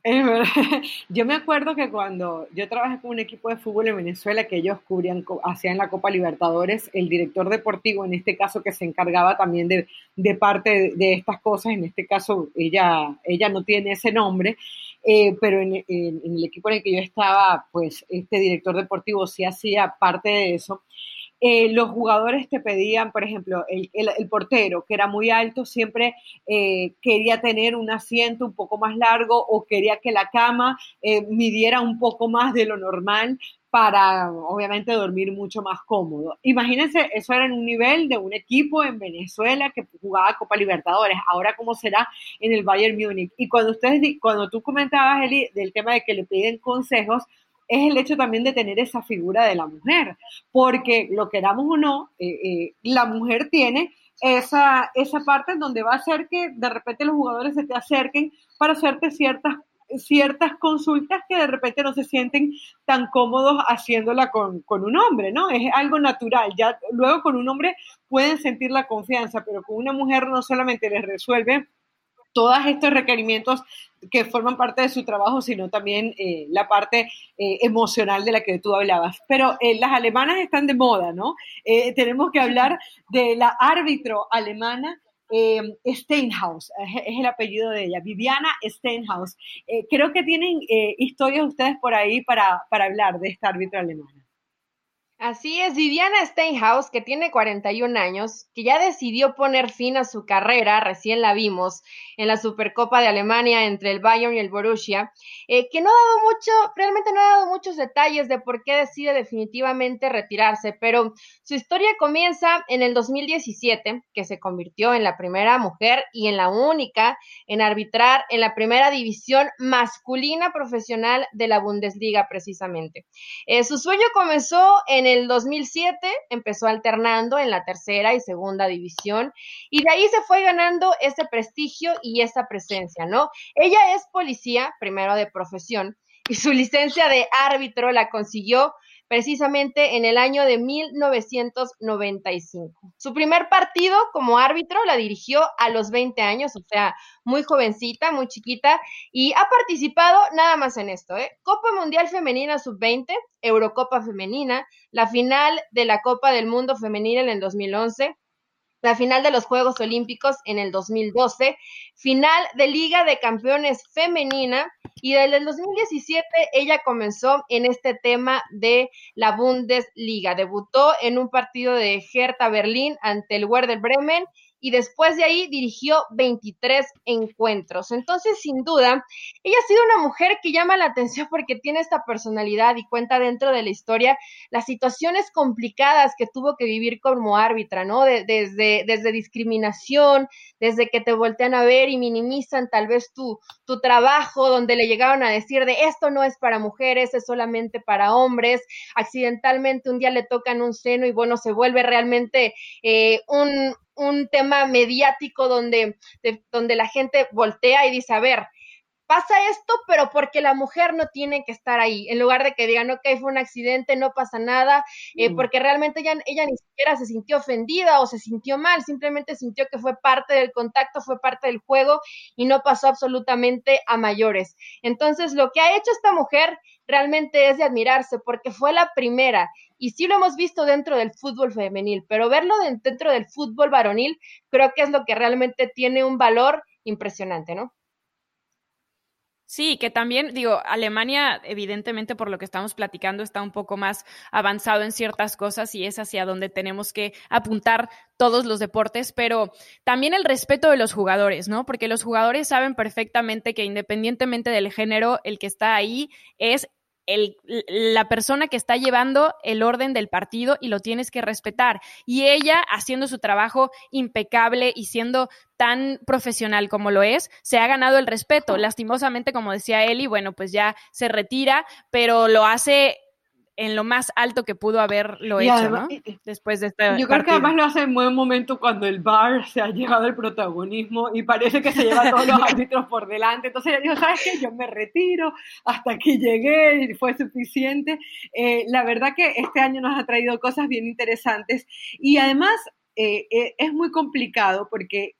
<laughs> Yo me acuerdo que cuando yo trabajé con un equipo de fútbol en Venezuela que ellos cubrían, hacían la Copa Libertadores, el director deportivo, en este caso que se encargaba también de, parte de, estas cosas, en este caso ella, ella no tiene ese nombre, eh, pero en, el equipo en el que yo estaba, pues este director deportivo sí hacía parte de eso. Eh, los jugadores te pedían, por ejemplo, el, portero, que era muy alto, siempre eh, quería tener un asiento un poco más largo o quería que la cama eh, midiera un poco más de lo normal para obviamente dormir mucho más cómodo. Imagínense, eso era en un nivel de un equipo en Venezuela que jugaba Copa Libertadores. Ahora cómo será en el Bayern Múnich. Y cuando ustedes cuando tú comentabas Eli del tema de que le piden consejos, es el hecho también de tener esa figura de la mujer, porque lo queramos o no, eh, eh, la mujer tiene esa, esa parte en donde va a hacer que de repente los jugadores se te acerquen para hacerte ciertas ciertas consultas que de repente no se sienten tan cómodos haciéndola con, con, un hombre, ¿no? Es algo natural. Ya luego con un hombre pueden sentir la confianza, pero con una mujer no solamente les resuelve todos estos requerimientos que forman parte de su trabajo, sino también eh, la parte eh, emocional de la que tú hablabas. Pero eh, las alemanas están de moda, ¿no? tenemos que hablar de la árbitro alemana. Steinhaus, es, el apellido de ella, Viviana Steinhaus. creo que tienen historias ustedes por ahí para, para hablar de esta árbitro alemana. Así es, Viviana Steinhaus, que tiene 41 años, que ya decidió poner fin a su carrera, recién la vimos en la Supercopa de Alemania entre el Bayern y el Borussia, eh, que no ha dado mucho, realmente no ha dado muchos detalles de por qué decide definitivamente retirarse, pero su historia comienza en el 2017, que se convirtió en la primera mujer y en la única en arbitrar en la primera división masculina profesional de la Bundesliga, precisamente. Eh, su sueño comenzó en el 2007 empezó alternando en la tercera y segunda división y de ahí se fue ganando ese prestigio y esa presencia, ¿no? Ella es policía, primero de profesión, y su licencia de árbitro la consiguió precisamente en el año de 1995. Su primer partido como árbitro la dirigió a los 20 años, o sea, muy jovencita, muy chiquita, y ha participado nada más en esto, ¿eh? Copa Mundial Femenina Sub-20, Eurocopa Femenina, la final de la Copa del Mundo Femenina en el 2011, la final de los Juegos Olímpicos en el 2012, final de Liga de Campeones Femenina y desde el 2017 ella comenzó en este tema de la Bundesliga. Debutó en un partido de Hertha Berlín ante el Werder Bremen y después de ahí dirigió 23 encuentros. Entonces, sin duda, ella ha sido una mujer que llama la atención porque tiene esta personalidad y cuenta dentro de la historia las situaciones complicadas que tuvo que vivir como árbitra, ¿no? desde, desde discriminación, desde que te voltean a ver y minimizan tal vez tu, tu trabajo, donde le llegaron a decir de esto no es para mujeres, es solamente para hombres, accidentalmente un día le tocan un seno y bueno, se vuelve realmente eh, un, un tema mediático donde, donde la gente voltea y dice, a ver, pasa esto, pero porque la mujer no tiene que estar ahí, en lugar de que digan, ok, fue un accidente, no pasa nada, eh, mm. porque realmente ella, ella ni siquiera se sintió ofendida o se sintió mal, simplemente sintió que fue parte del contacto, fue parte del juego y no pasó absolutamente a mayores. Entonces, lo que ha hecho esta mujer realmente es de admirarse porque fue la primera y sí lo hemos visto dentro del fútbol femenil, pero verlo dentro del fútbol varonil creo que es lo que realmente tiene un valor impresionante, ¿no? Sí, que también, digo, Alemania, evidentemente, por lo que estamos platicando, está un poco más avanzado en ciertas cosas y es hacia donde tenemos que apuntar todos los deportes, pero también el respeto de los jugadores, ¿no? Porque los jugadores saben perfectamente que independientemente del género, el que está ahí es la persona que está llevando el orden del partido y lo tienes que respetar. Y ella, haciendo su trabajo impecable y siendo tan profesional como lo es, se ha ganado el respeto. Lastimosamente, como decía Eli, bueno, pues ya se retira, pero lo hace en lo más alto que pudo haberlo hecho, ¿no? Después de este Yo creo que además lo hace en buen momento cuando el bar se ha llevado el protagonismo y parece que se lleva a todos los <laughs> árbitros por delante. Entonces ella dijo, ¿sabes qué? Yo me retiro, hasta aquí llegué y fue suficiente. Eh, la verdad que este año nos ha traído cosas bien interesantes y además eh, eh, es muy complicado porque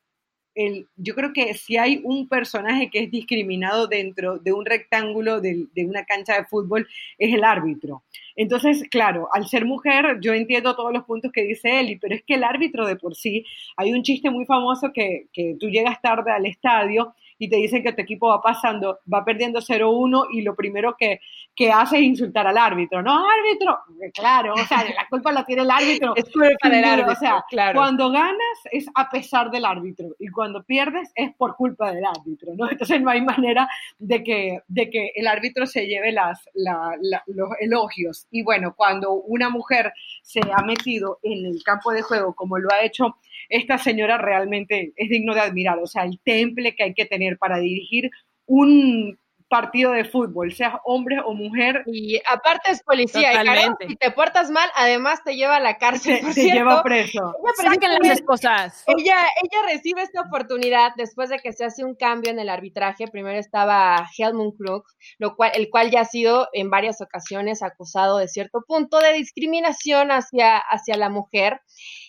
yo creo que si hay un personaje que es discriminado dentro de un rectángulo de, una cancha de fútbol, es el árbitro. Entonces, claro, al ser mujer, yo entiendo todos los puntos que dice Eli, pero es que el árbitro de por sí, hay un chiste muy famoso que, que tú llegas tarde al estadio y te dicen que tu equipo va pasando, va perdiendo 0-1 y lo primero que, que hace insultar al árbitro. No, árbitro, claro, o sea, <laughs> la culpa la tiene el árbitro. Es culpa del árbitro, o sea, cuando ganas es a pesar del árbitro y cuando pierdes es por culpa del árbitro, ¿no? Entonces no hay manera de que, de que el árbitro se lleve las, los elogios. Y bueno, cuando una mujer se ha metido en el campo de juego como lo ha hecho esta señora, realmente es digno de admirar. O sea, el temple que hay que tener para dirigir un partido de fútbol, seas hombre o mujer. Y aparte es policía, y si te portas mal, además te lleva a la cárcel. Te, lleva preso. Ella, las esposas. Ella, ella recibe esta oportunidad después de que se hace un cambio en el arbitraje. Primero estaba Helmut Krug, lo cual, el cual ya ha sido en varias ocasiones acusado de cierto punto de discriminación hacia, hacia la mujer.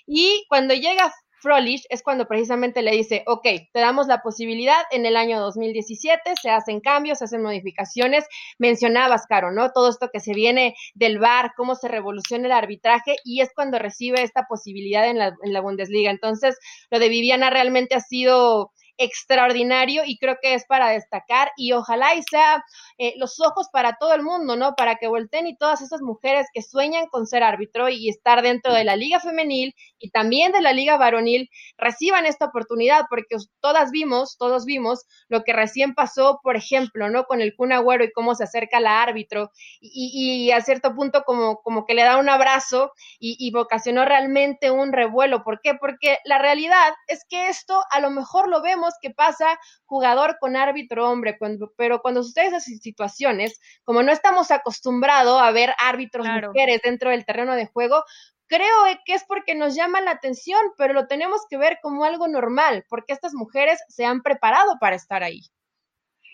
Y cuando llega Frolich es cuando precisamente le dice, ok, te damos la posibilidad en el año 2017, se hacen cambios, se hacen modificaciones. Mencionabas, Caro, ¿no? Todo esto que se viene del VAR, cómo se revoluciona el arbitraje y es cuando recibe esta posibilidad en la Bundesliga. Entonces, lo de Viviana realmente ha sido extraordinario y creo que es para destacar y ojalá y sea eh, los ojos para todo el mundo, ¿no? Para que volteen y todas esas mujeres que sueñan con ser árbitro y estar dentro de la liga femenil y también de la liga varonil reciban esta oportunidad porque todas vimos, todos vimos lo que recién pasó, por ejemplo, ¿no? Con el Kun Agüero y cómo se acerca la árbitro y, a cierto punto como, como que le da un abrazo y, y vocacionó realmente un revuelo. ¿Por qué? Porque la realidad es que esto a lo mejor lo vemos que pasa jugador con árbitro hombre, pero cuando suceden esas situaciones, como no estamos acostumbrados a ver árbitros mujeres dentro del terreno de juego, creo que es porque nos llama la atención, pero lo tenemos que ver como algo normal, porque estas mujeres se han preparado para estar ahí.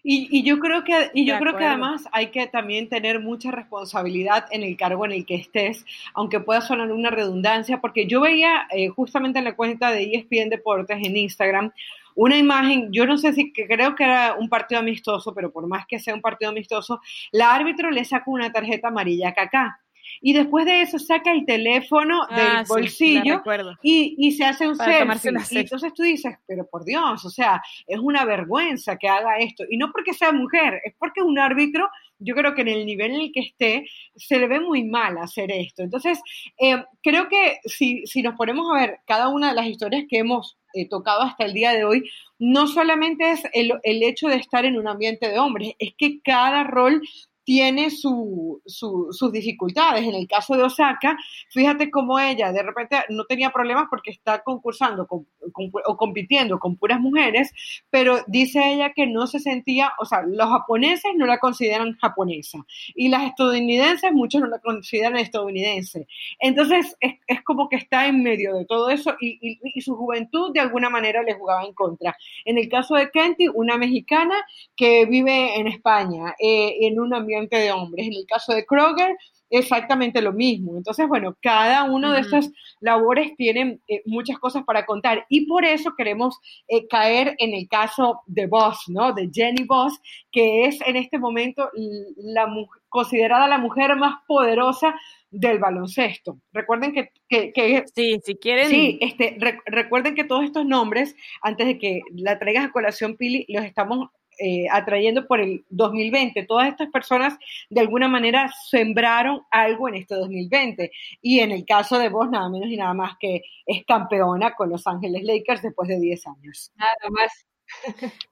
Y, yo creo que, y yo creo que además hay que también tener mucha responsabilidad en el cargo en el que estés, aunque pueda sonar una redundancia, porque yo veía eh, justamente en la cuenta de ESPN Deportes en Instagram una imagen, yo no sé si que creo que era un partido amistoso, pero por más que sea un partido amistoso, la árbitro le saca una tarjeta amarilla a Kaká y después de eso saca el teléfono ah, del bolsillo y, se hace un selfie. Y entonces tú dices, pero por Dios, o sea, es una vergüenza que haga esto. Y no porque sea mujer, es porque un árbitro, yo creo que en el nivel en el que esté, se le ve muy mal hacer esto. Entonces, eh, creo que si, si nos ponemos a ver cada una de las historias que hemos eh, tocado hasta el día de hoy, no solamente es el, el, hecho de estar en un ambiente de hombres, es que cada rol tiene sus dificultades. En el caso de Osaka, fíjate cómo ella de repente no tenía problemas porque está concursando o compitiendo con puras mujeres, pero dice ella que no se sentía, o sea, los japoneses no la consideran japonesa y las estadounidenses, muchos no la consideran estadounidense. Entonces, es, como que está en medio de todo eso y, su juventud de alguna manera le jugaba en contra. En el caso de Kenty, una mexicana que vive en España, eh, en un ambiente de hombres. En el caso de Kroger, exactamente lo mismo. Entonces, bueno, cada uno de estas labores tienen eh, muchas cosas para contar y por eso queremos eh, caer en el caso de Boss, ¿no? De Jenny Boss, que es en este momento la considerada la mujer más poderosa del baloncesto. Recuerden que, que, sí, si quieren. Sí, este, recuerden que todos estos nombres, antes de que la traigas a colación, Pili, los estamos eh, atrayendo por el 2020. Todas estas personas de alguna manera sembraron algo en este 2020. Y en el caso de vos, nada menos y nada más que es campeona con Los Ángeles Lakers después de 10 años. Nada más.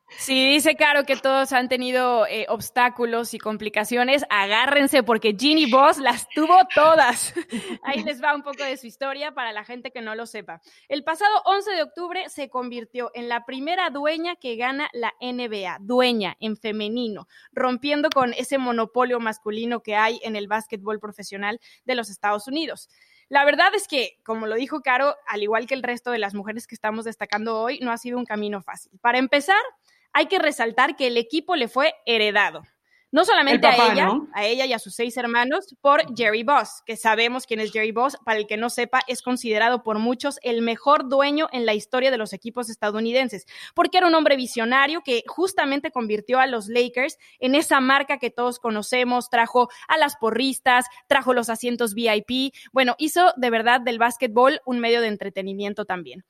Sí, dice Caro que todos han tenido eh, obstáculos y complicaciones. Agárrense porque Ginny Boss las tuvo todas. <laughs> Ahí les va un poco de su historia para la gente que no lo sepa. El pasado 11 de octubre se convirtió en la primera dueña que gana la NBA, dueña en femenino, rompiendo con ese monopolio masculino que hay en el básquetbol profesional de los Estados Unidos. La verdad es que, como lo dijo Caro, al igual que el resto de las mujeres que estamos destacando hoy, no ha sido un camino fácil. Para empezar, hay que resaltar que el equipo le fue heredado. No solamente a ella, a ella y a sus seis hermanos, por Jerry Boss, que sabemos quién es Jerry Boss, para el que no sepa, es considerado por muchos el mejor dueño en la historia de los equipos estadounidenses, porque era un hombre visionario que justamente convirtió a los Lakers en esa marca que todos conocemos, trajo a las porristas, trajo los asientos VIP, bueno, hizo de verdad del básquetbol un medio de entretenimiento también.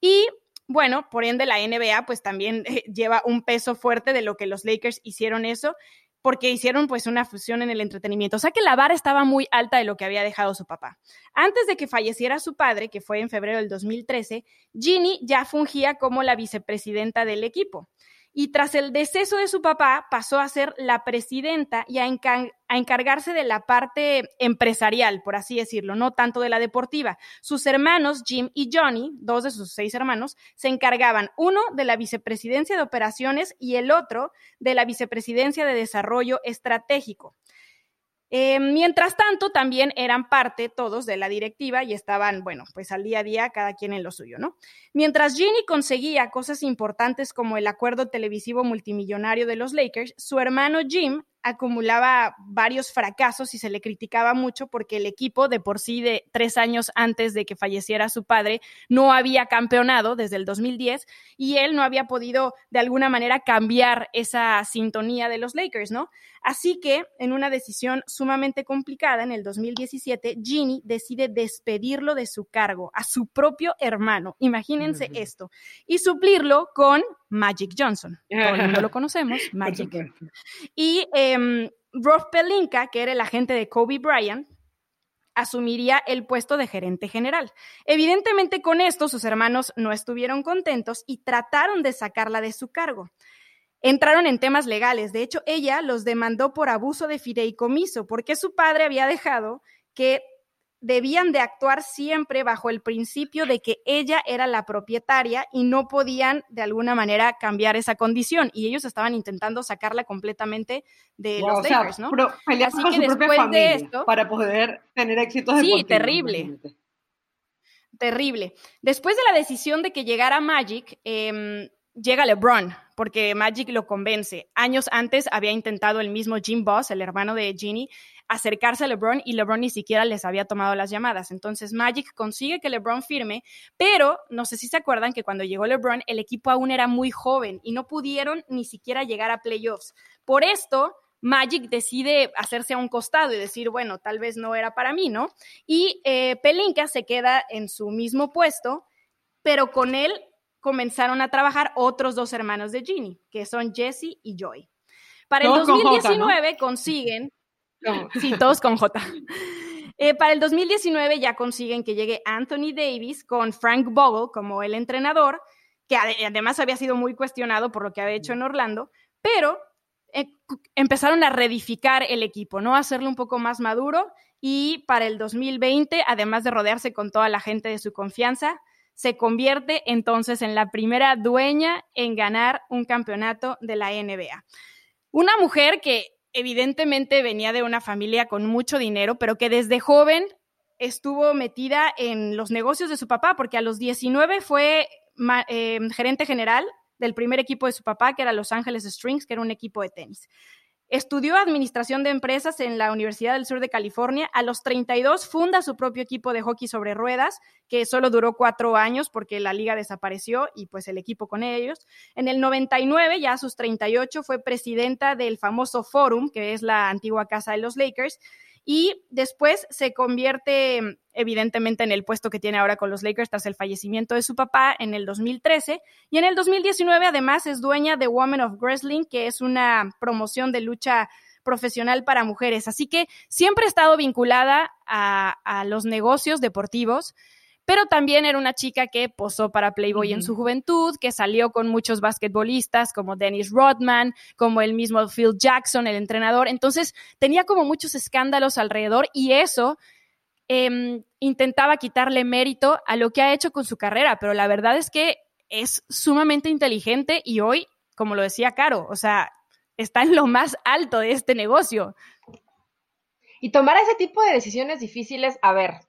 Y bueno, por ende la NBA pues también eh, lleva un peso fuerte de lo que los Lakers hicieron eso porque hicieron pues una fusión en el entretenimiento. O sea que la vara estaba muy alta de lo que había dejado su papá. Antes de que falleciera su padre, que fue en febrero del 2013, Ginny ya fungía como la vicepresidenta del equipo y tras el deceso de su papá pasó a ser la presidenta y a, encargarse de la parte empresarial, por así decirlo, no tanto de la deportiva. Sus hermanos, Jim y Johnny, dos de sus seis hermanos, se encargaban, uno de la vicepresidencia de operaciones y el otro de la vicepresidencia de desarrollo estratégico. Eh, mientras tanto, también eran parte todos de la directiva y estaban, bueno, pues al día a día cada quien en lo suyo, ¿no? Mientras Ginny conseguía cosas importantes como el acuerdo televisivo multimillonario de los Lakers, su hermano Jim acumulaba varios fracasos y se le criticaba mucho porque el equipo de por sí de tres años antes de que falleciera su padre no había campeonado desde el 2010 y él no había podido de alguna manera cambiar esa sintonía de los Lakers, ¿no? Así que en una decisión sumamente complicada en el 2017, Ginny decide despedirlo de su cargo a su propio hermano, imagínense esto, y suplirlo con Magic Johnson. <laughs> Todo el mundo lo conocemos, Magic. Y eh, Pelinka, que era el agente de Kobe Bryant, asumiría el puesto de gerente general. Evidentemente con esto sus hermanos no estuvieron contentos y trataron de sacarla de su cargo. Entraron en temas legales, de hecho ella los demandó por abuso de fideicomiso porque su padre había dejado que debían de actuar siempre bajo el principio de que ella era la propietaria y no podían de alguna manera cambiar esa condición y ellos estaban intentando sacarla completamente de los Lakers, ¿no? Así que después de esto para poder tener éxitos Sí, terrible. Terrible. Después de la decisión de que llegara Magic, eh, llega LeBron, porque Magic lo convence. Años antes había intentado el mismo Jim Boss, el hermano de Ginny, acercarse a LeBron y LeBron ni siquiera les había tomado las llamadas. Entonces Magic consigue que LeBron firme, pero no sé si se acuerdan que cuando llegó LeBron el equipo aún era muy joven y no pudieron ni siquiera llegar a playoffs. Por esto, Magic decide hacerse a un costado y decir, bueno, tal vez no era para mí, ¿no? Y eh, Pelinka se queda en su mismo puesto, pero con él comenzaron a trabajar otros dos hermanos de Ginny, que son Jesse y Joy. Para el 2019 consiguen, sí, todos con J. Eh, para el 2019 ya consiguen que llegue Anthony Davis con Frank Bogle como el entrenador, que además había sido muy cuestionado por lo que había hecho en Orlando, pero eh, empezaron a reedificar el equipo, ¿no? A hacerlo un poco más maduro y para el 2020, además de rodearse con toda la gente de su confianza, se convierte entonces en la primera dueña en ganar un campeonato de la NBA. Una mujer que evidentemente venía de una familia con mucho dinero, pero que desde joven estuvo metida en los negocios de su papá, porque a los 19 fue eh, gerente general del primer equipo de su papá, que era Los Ángeles Strings, que era un equipo de tenis. Estudió administración de empresas en la Universidad del Sur de California. A los 32 funda su propio equipo de hockey sobre ruedas, que solo duró cuatro años porque la liga desapareció y pues el equipo con ellos. En el 99, ya a sus 38, fue presidenta del famoso Forum, que es la antigua casa de los Lakers y después se convierte evidentemente en el puesto que tiene ahora con los Lakers tras el fallecimiento de su papá en el 2013 y en el 2019 además es dueña de Women of Wrestling, que es una promoción de lucha profesional para mujeres. Así que siempre ha estado vinculada a, a los negocios deportivos pero también era una chica que posó para Playboy en su juventud, que salió con muchos basquetbolistas como Dennis Rodman, como el mismo Phil Jackson, el entrenador. Entonces tenía como muchos escándalos alrededor y eso em, intentaba quitarle mérito a lo que ha hecho con su carrera, pero la verdad es que es sumamente inteligente y hoy, como lo decía Caro, o sea, está en lo más alto de este negocio. Y tomar ese tipo de decisiones difíciles, a ver,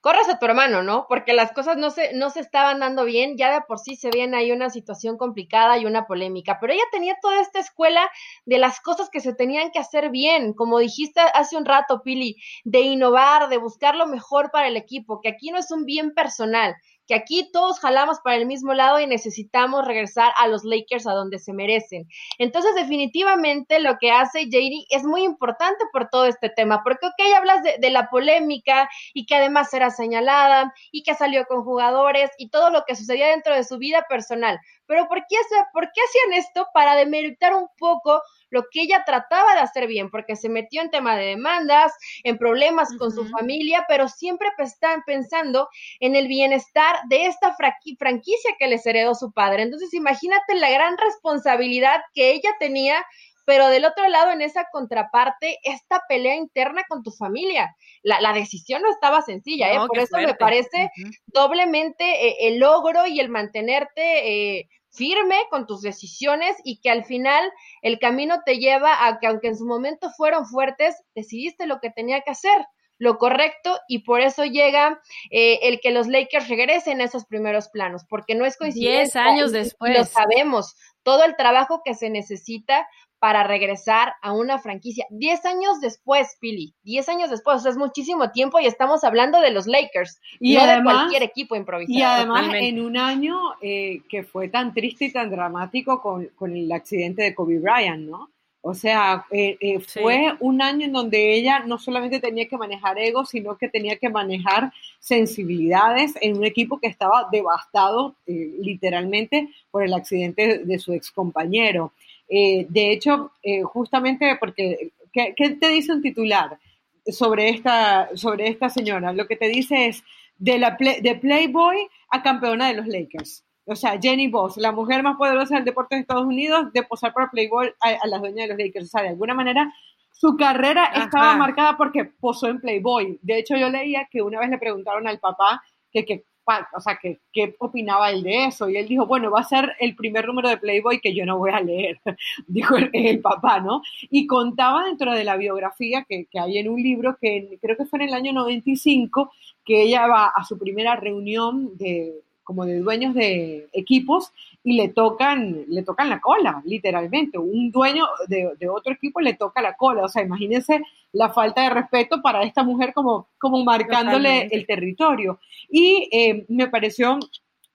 corres a tu hermano, ¿no? Porque las cosas no se, no se estaban dando bien, ya de por sí se viene ahí una situación complicada y una polémica, pero ella tenía toda esta escuela de las cosas que se tenían que hacer bien, como dijiste hace un rato, Pili, de innovar, de buscar lo mejor para el equipo, que aquí no es un bien personal, que aquí todos jalamos para el mismo lado y necesitamos regresar a los Lakers a donde se merecen. Entonces, definitivamente lo que hace JD es muy importante por todo este tema, porque, ok, hablas de, de la polémica y que además era señalada y que salió con jugadores y todo lo que sucedía dentro de su vida personal, pero ¿por qué, ¿por qué hacían esto? Para demeritar un poco lo que ella trataba de hacer bien, porque se metió en tema de demandas, en problemas con su familia, pero siempre están pensando en el bienestar de esta franquicia que les heredó su padre. Entonces, imagínate la gran responsabilidad que ella tenía pero del otro lado, en esa contraparte, esta pelea interna con tu familia. La, decisión no estaba sencilla, ¿eh? por eso me parece doblemente eh, el logro y el mantenerte eh, firme con tus decisiones y que al final el camino te lleva a que aunque en su momento fueron fuertes, decidiste lo que tenía que hacer, lo correcto y por eso llega eh, el que los Lakers regresen a esos primeros planos, porque no es coincidencia. Diez años después. Lo sabemos, todo el trabajo que se necesita para regresar a una franquicia. Diez años después, Pili, diez años después, o sea, es muchísimo tiempo y estamos hablando de los Lakers, y no de cualquier equipo improvisado. Y además en un año eh, que fue tan triste y tan dramático con, con, el accidente de Kobe Bryant, ¿no? O sea, eh, eh, fue un año en donde ella no solamente tenía que manejar ego, sino que tenía que manejar sensibilidades en un equipo que estaba devastado literalmente por el accidente de su ex compañero. Eh, de hecho, eh, justamente porque, ¿qué, te dice un titular sobre esta, sobre esta señora? Lo que te dice es de, la de Playboy a campeona de los Lakers. O sea, Jenny Boss, la mujer más poderosa del deporte de Estados Unidos, de posar para Playboy a, las dueñas de los Lakers. O sea, de alguna manera su carrera estaba marcada porque posó en Playboy. De hecho, yo leía que una vez le preguntaron al papá que, que o sea, ¿qué, ¿qué, opinaba él de eso? Y él dijo, bueno, va a ser el primer número de Playboy que yo no voy a leer, <laughs> dijo el, papá, ¿no? Y contaba dentro de la biografía que, que, hay en un libro que creo que fue en el año 95, que ella va a su primera reunión de, como de dueños de equipos y le tocan, le tocan la cola, literalmente. Un dueño de, otro equipo le toca la cola. O sea, imagínense la falta de respeto para esta mujer como, como marcándole el territorio. Y eh, me pareció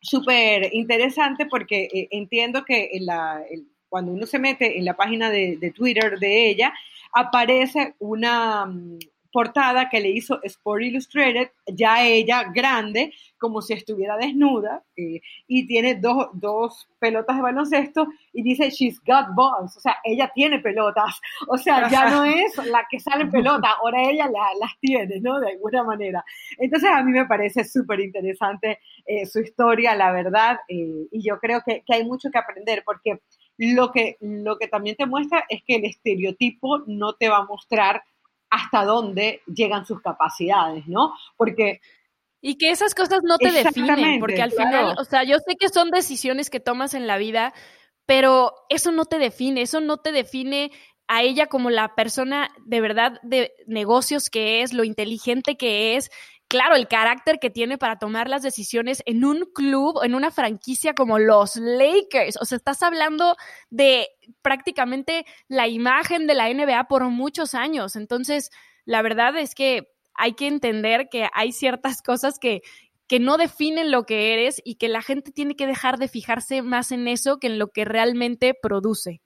súper interesante porque eh, entiendo que la, cuando uno se mete en la página de, de Twitter de ella, aparece una, mm, portada que le hizo Sport Illustrated, ya ella grande, como si estuviera desnuda, eh, y tiene dos, dos, pelotas de baloncesto, y dice, she's got balls, o sea, ella tiene pelotas, o sea, ya no <laughs> es la que sale en pelota, ahora ella las tiene, ¿no? De alguna manera. Entonces, a mí me parece súper interesante eh, su historia, la verdad, eh, y yo creo que, que hay mucho que aprender, porque lo que, lo que también te muestra es que el estereotipo no te va a mostrar hasta dónde llegan sus capacidades, ¿no? Porque... Y que esas cosas no te definen, porque al final, o sea, yo sé que son decisiones que tomas en la vida, pero eso no te define, eso no te define a ella como la persona de verdad de negocios que es, lo inteligente que es, claro, el carácter que tiene para tomar las decisiones en un club, en una franquicia como los Lakers. O sea, estás hablando de prácticamente la imagen de la NBA por muchos años. Entonces, la verdad es que hay que entender que hay ciertas cosas que, que no definen lo que eres y que la gente tiene que dejar de fijarse más en eso que en lo que realmente produce.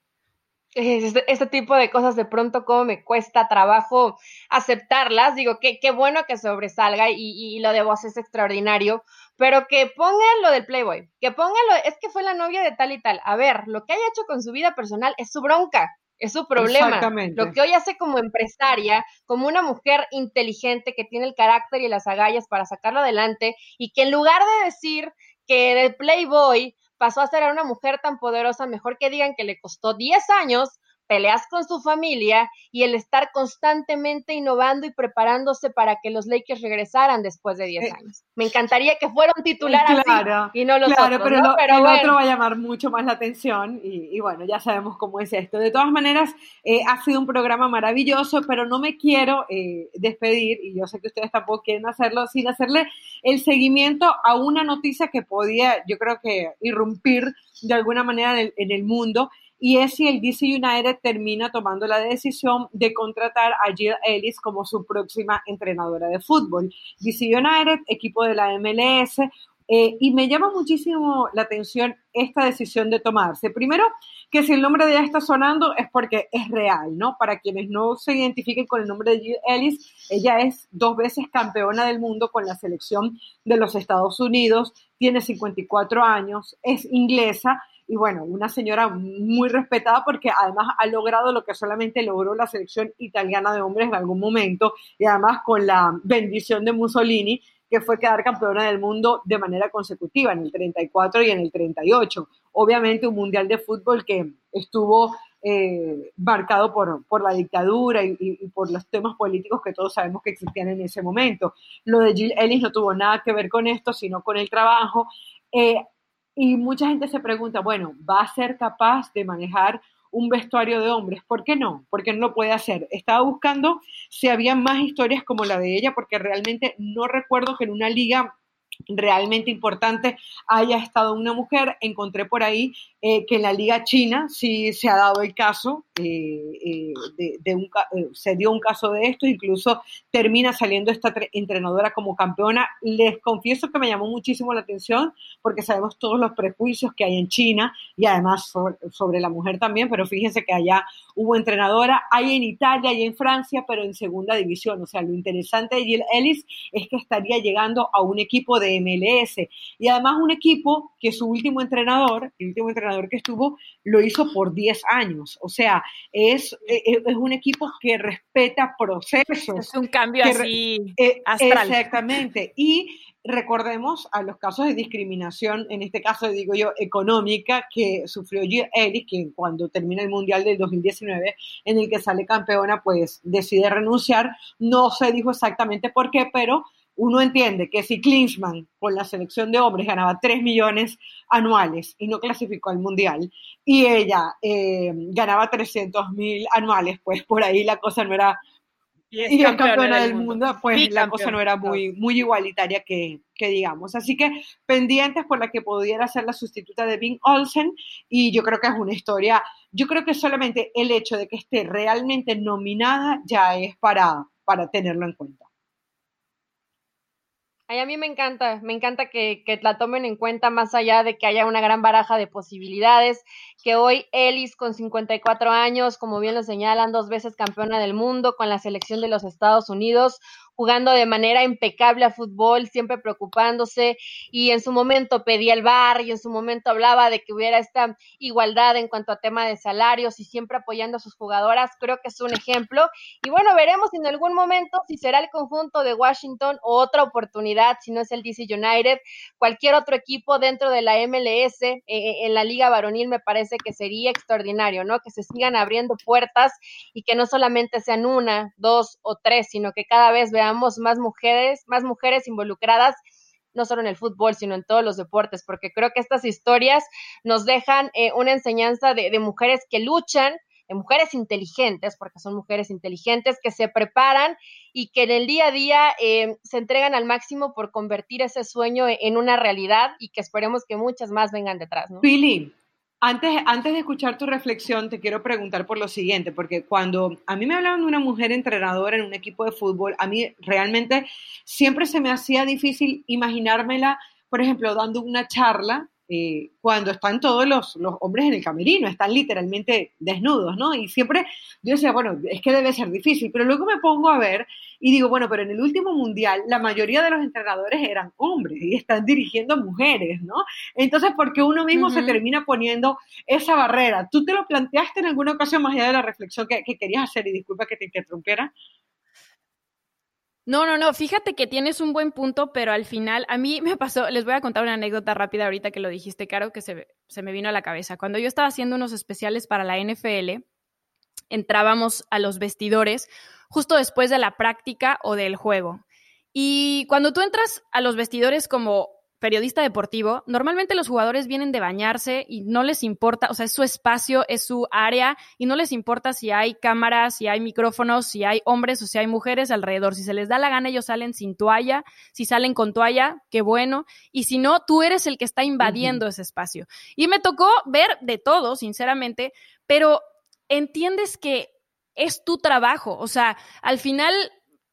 Este, este, tipo de cosas de pronto como me cuesta trabajo aceptarlas. Digo, qué, qué bueno que sobresalga y, lo de vos es extraordinario, pero que pongan lo del Playboy, que pongan lo, es que fue la novia de tal y tal. A ver, lo que haya hecho con su vida personal es su bronca, es su problema. Lo que hoy hace como empresaria, como una mujer inteligente que tiene el carácter y las agallas para sacarlo adelante y que en lugar de decir que del Playboy pasó a ser una mujer tan poderosa, mejor que digan que le costó 10 años peleas con su familia y el estar constantemente innovando y preparándose para que los Lakers regresaran después de 10 eh, años. Me encantaría que fuera un titular así y no los claro, pero, el otro va a llamar mucho más la atención y, bueno, ya sabemos cómo es esto. De todas maneras, eh, ha sido un programa maravilloso, pero no me quiero eh, despedir, y yo sé que ustedes tampoco quieren hacerlo, sin hacerle el seguimiento a una noticia que podía, yo creo que, irrumpir de alguna manera en el mundo y es si el DC United termina tomando la decisión de contratar a Jill Ellis como su próxima entrenadora de fútbol. DC United, equipo de la MLS, Eh, y me llama muchísimo la atención esta decisión de tomarse. Primero, que si el nombre de ella está sonando es porque es real, ¿no? Para quienes no se identifiquen con el nombre de Jill Ellis, ella es dos veces campeona del mundo con la selección de los Estados Unidos, tiene 54 años, es inglesa y bueno, una señora muy respetada porque además ha logrado lo que solamente logró la selección italiana de hombres en algún momento y además con la bendición de Mussolini fue quedar campeona del mundo de manera consecutiva en el 34 y en el 38. Obviamente un mundial de fútbol que estuvo eh, marcado por, por, la dictadura y, y, por los temas políticos que todos sabemos que existían en ese momento. Lo de Jill Ellis no tuvo nada que ver con esto, sino con el trabajo. Eh, y mucha gente se pregunta, bueno, ¿va a ser capaz de manejar un vestuario de hombres? ¿Por qué no? ¿Por qué no lo puede hacer? Estaba buscando si había más historias como la de ella, porque realmente no recuerdo que en una liga realmente importante haya estado una mujer. Encontré por ahí eh, que en la Liga China sí se ha dado el caso, eh, eh, de, un, se dio un caso de esto, incluso termina saliendo esta entrenadora como campeona. Les confieso que me llamó muchísimo la atención porque sabemos todos los prejuicios que hay en China y además sobre, sobre la mujer también, pero fíjense que allá hubo entrenadora, hay en Italia y en Francia, pero en segunda división. O sea, lo interesante de Jill Ellis es que estaría llegando a un equipo de MLS. Y además un equipo que su último entrenador, el último entrenador que estuvo, lo hizo por 10 años. O sea, es, e, e, es, un equipo que respeta procesos. Es un cambio así eh, astral. Exactamente. Y recordemos a los casos de discriminación, en este caso digo yo económica, que sufrió Jill Ellis, que cuando termina el Mundial del 2019, en el que sale campeona, pues decide renunciar. No se dijo exactamente por qué, pero uno entiende que si Klinsmann con la selección de hombres ganaba 3 millones anuales y no clasificó al Mundial, y ella eh, ganaba 300 mil anuales, pues por ahí la cosa no era... Y, campeona, del, mundo, pues la cosa no era muy, muy igualitaria que, que, digamos. Así que pendientes por la que pudiera ser la sustituta de Bing Olsen y yo creo que es una historia, yo creo que solamente el hecho de que esté realmente nominada ya es para, para tenerlo en cuenta. Ay, a mí me encanta, me encanta que, que, la tomen en cuenta más allá de que haya una gran baraja de posibilidades, que hoy Ellis con 54 años, como bien lo señalan, dos veces campeona del mundo con la selección de los Estados Unidos, jugando de manera impecable a fútbol, siempre preocupándose y en su momento pedía el bar y en su momento hablaba de que hubiera esta igualdad en cuanto a tema de salarios y siempre apoyando a sus jugadoras, creo que es un ejemplo y bueno, veremos en algún momento si será el conjunto de Washington o otra oportunidad, si no es el DC United, cualquier otro equipo dentro de la MLS eh, eh, en la liga varonil me parece que sería extraordinario, ¿no? Que se sigan abriendo puertas y que no solamente sean una, dos o tres, sino que cada vez veamos más mujeres, más mujeres involucradas no solo en el fútbol, sino en todos los deportes, porque creo que estas historias nos dejan eh, una enseñanza de, mujeres que luchan, de mujeres inteligentes, porque son mujeres inteligentes, que se preparan y que en el día a día eh, se entregan al máximo por convertir ese sueño en una realidad y que esperemos que muchas más vengan detrás. ¿no? Antes, antes de escuchar tu reflexión, te quiero preguntar por lo siguiente, porque cuando a mí me hablaban de una mujer entrenadora en un equipo de fútbol, a mí realmente siempre se me hacía difícil imaginármela, por ejemplo, dando una charla eh, cuando están todos los, los, hombres en el camerino, están literalmente desnudos, ¿no? Y siempre yo decía, bueno, es que debe ser difícil, pero luego me pongo a ver y digo, bueno, pero en el último mundial la mayoría de los entrenadores eran hombres y están dirigiendo mujeres, ¿no? Entonces, ¿por qué uno mismo se termina poniendo esa barrera? ¿Tú te lo planteaste en alguna ocasión más allá de la reflexión que, que querías hacer? Y disculpa que te interrumpiera. No, no, no, fíjate que tienes un buen punto, pero al final a mí me pasó, les voy a contar una anécdota rápida ahorita que lo dijiste, Caro, que se, se me vino a la cabeza. Cuando yo estaba haciendo unos especiales para la NFL, entrábamos a los vestidores justo después de la práctica o del juego. Y cuando tú entras a los vestidores como periodista deportivo, normalmente los jugadores vienen de bañarse y no les importa, o sea, es su espacio, es su área y no les importa si hay cámaras, si hay micrófonos, si hay hombres o si hay mujeres alrededor. Si se les da la gana, ellos salen sin toalla, si salen con toalla, qué bueno. Y si no, tú eres el que está invadiendo ese espacio. Y me tocó ver de todo, sinceramente, pero entiendes que es tu trabajo, o sea, al final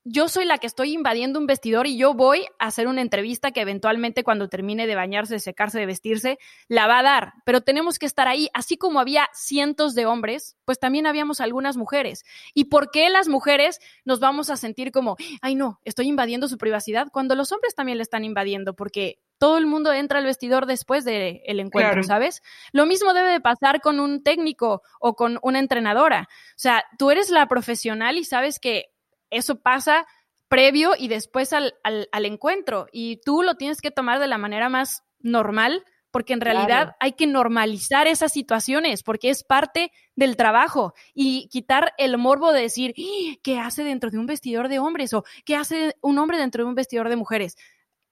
yo soy la que estoy invadiendo un vestidor y yo voy a hacer una entrevista que eventualmente cuando termine de bañarse, de secarse, de vestirse, la va a dar. Pero tenemos que estar ahí, así como había cientos de hombres, pues también habíamos algunas mujeres. ¿Y por qué las mujeres nos vamos a sentir como, ay no, estoy invadiendo su privacidad? Cuando los hombres también le están invadiendo, porque todo el mundo entra al vestidor después del encuentro, ¿sabes? Lo mismo debe de pasar con un técnico o con una entrenadora. O sea, tú eres la profesional y sabes que eso pasa previo y después al, encuentro. Y tú lo tienes que tomar de la manera más normal, porque en realidad hay que normalizar esas situaciones, porque es parte del trabajo y quitar el morbo de decir, ¡Ah! ¿qué hace dentro de un vestidor de hombres? o ¿qué hace un hombre dentro de un vestidor de mujeres?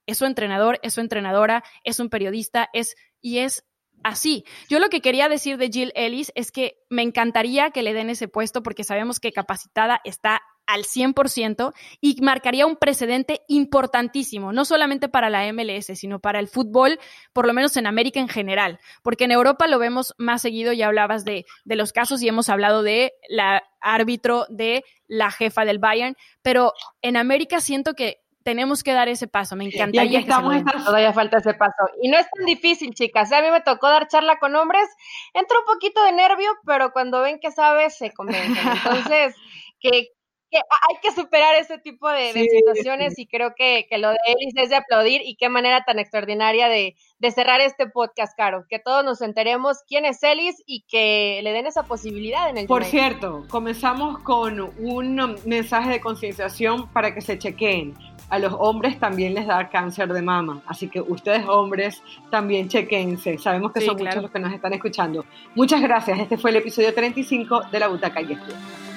Es su entrenador, es su entrenadora, es un periodista, es y es así. Yo lo que quería decir de Jill Ellis es que me encantaría que le den ese puesto porque sabemos que capacitada está al 100% y marcaría un precedente importantísimo, no solamente para la MLS, sino para el fútbol, por lo menos en América en general, porque en Europa lo vemos más seguido, ya hablabas de, de los casos y hemos hablado de la árbitro, de la jefa del Bayern, pero en América siento que tenemos que dar ese paso. Me encantaría. Y estamos, todavía falta ese paso. Y no es tan difícil, chicas. A mí me tocó dar charla con hombres. Entra un poquito de nervio, pero cuando ven que sabes, se convencen. Entonces, <laughs> que, hay que superar ese tipo de, situaciones y creo que, lo de Elis es de aplaudir y qué manera tan extraordinaria de, cerrar este podcast, Caro, que todos nos enteremos quién es Elis y que le den esa posibilidad en el Por cierto, comenzamos con un mensaje de concienciación para que se chequeen. A los hombres también les da cáncer de mama, así que ustedes hombres también chequense. Sabemos que son muchos los que nos están escuchando. Muchas gracias. Este fue el episodio 35 de La Butaca y Estudio.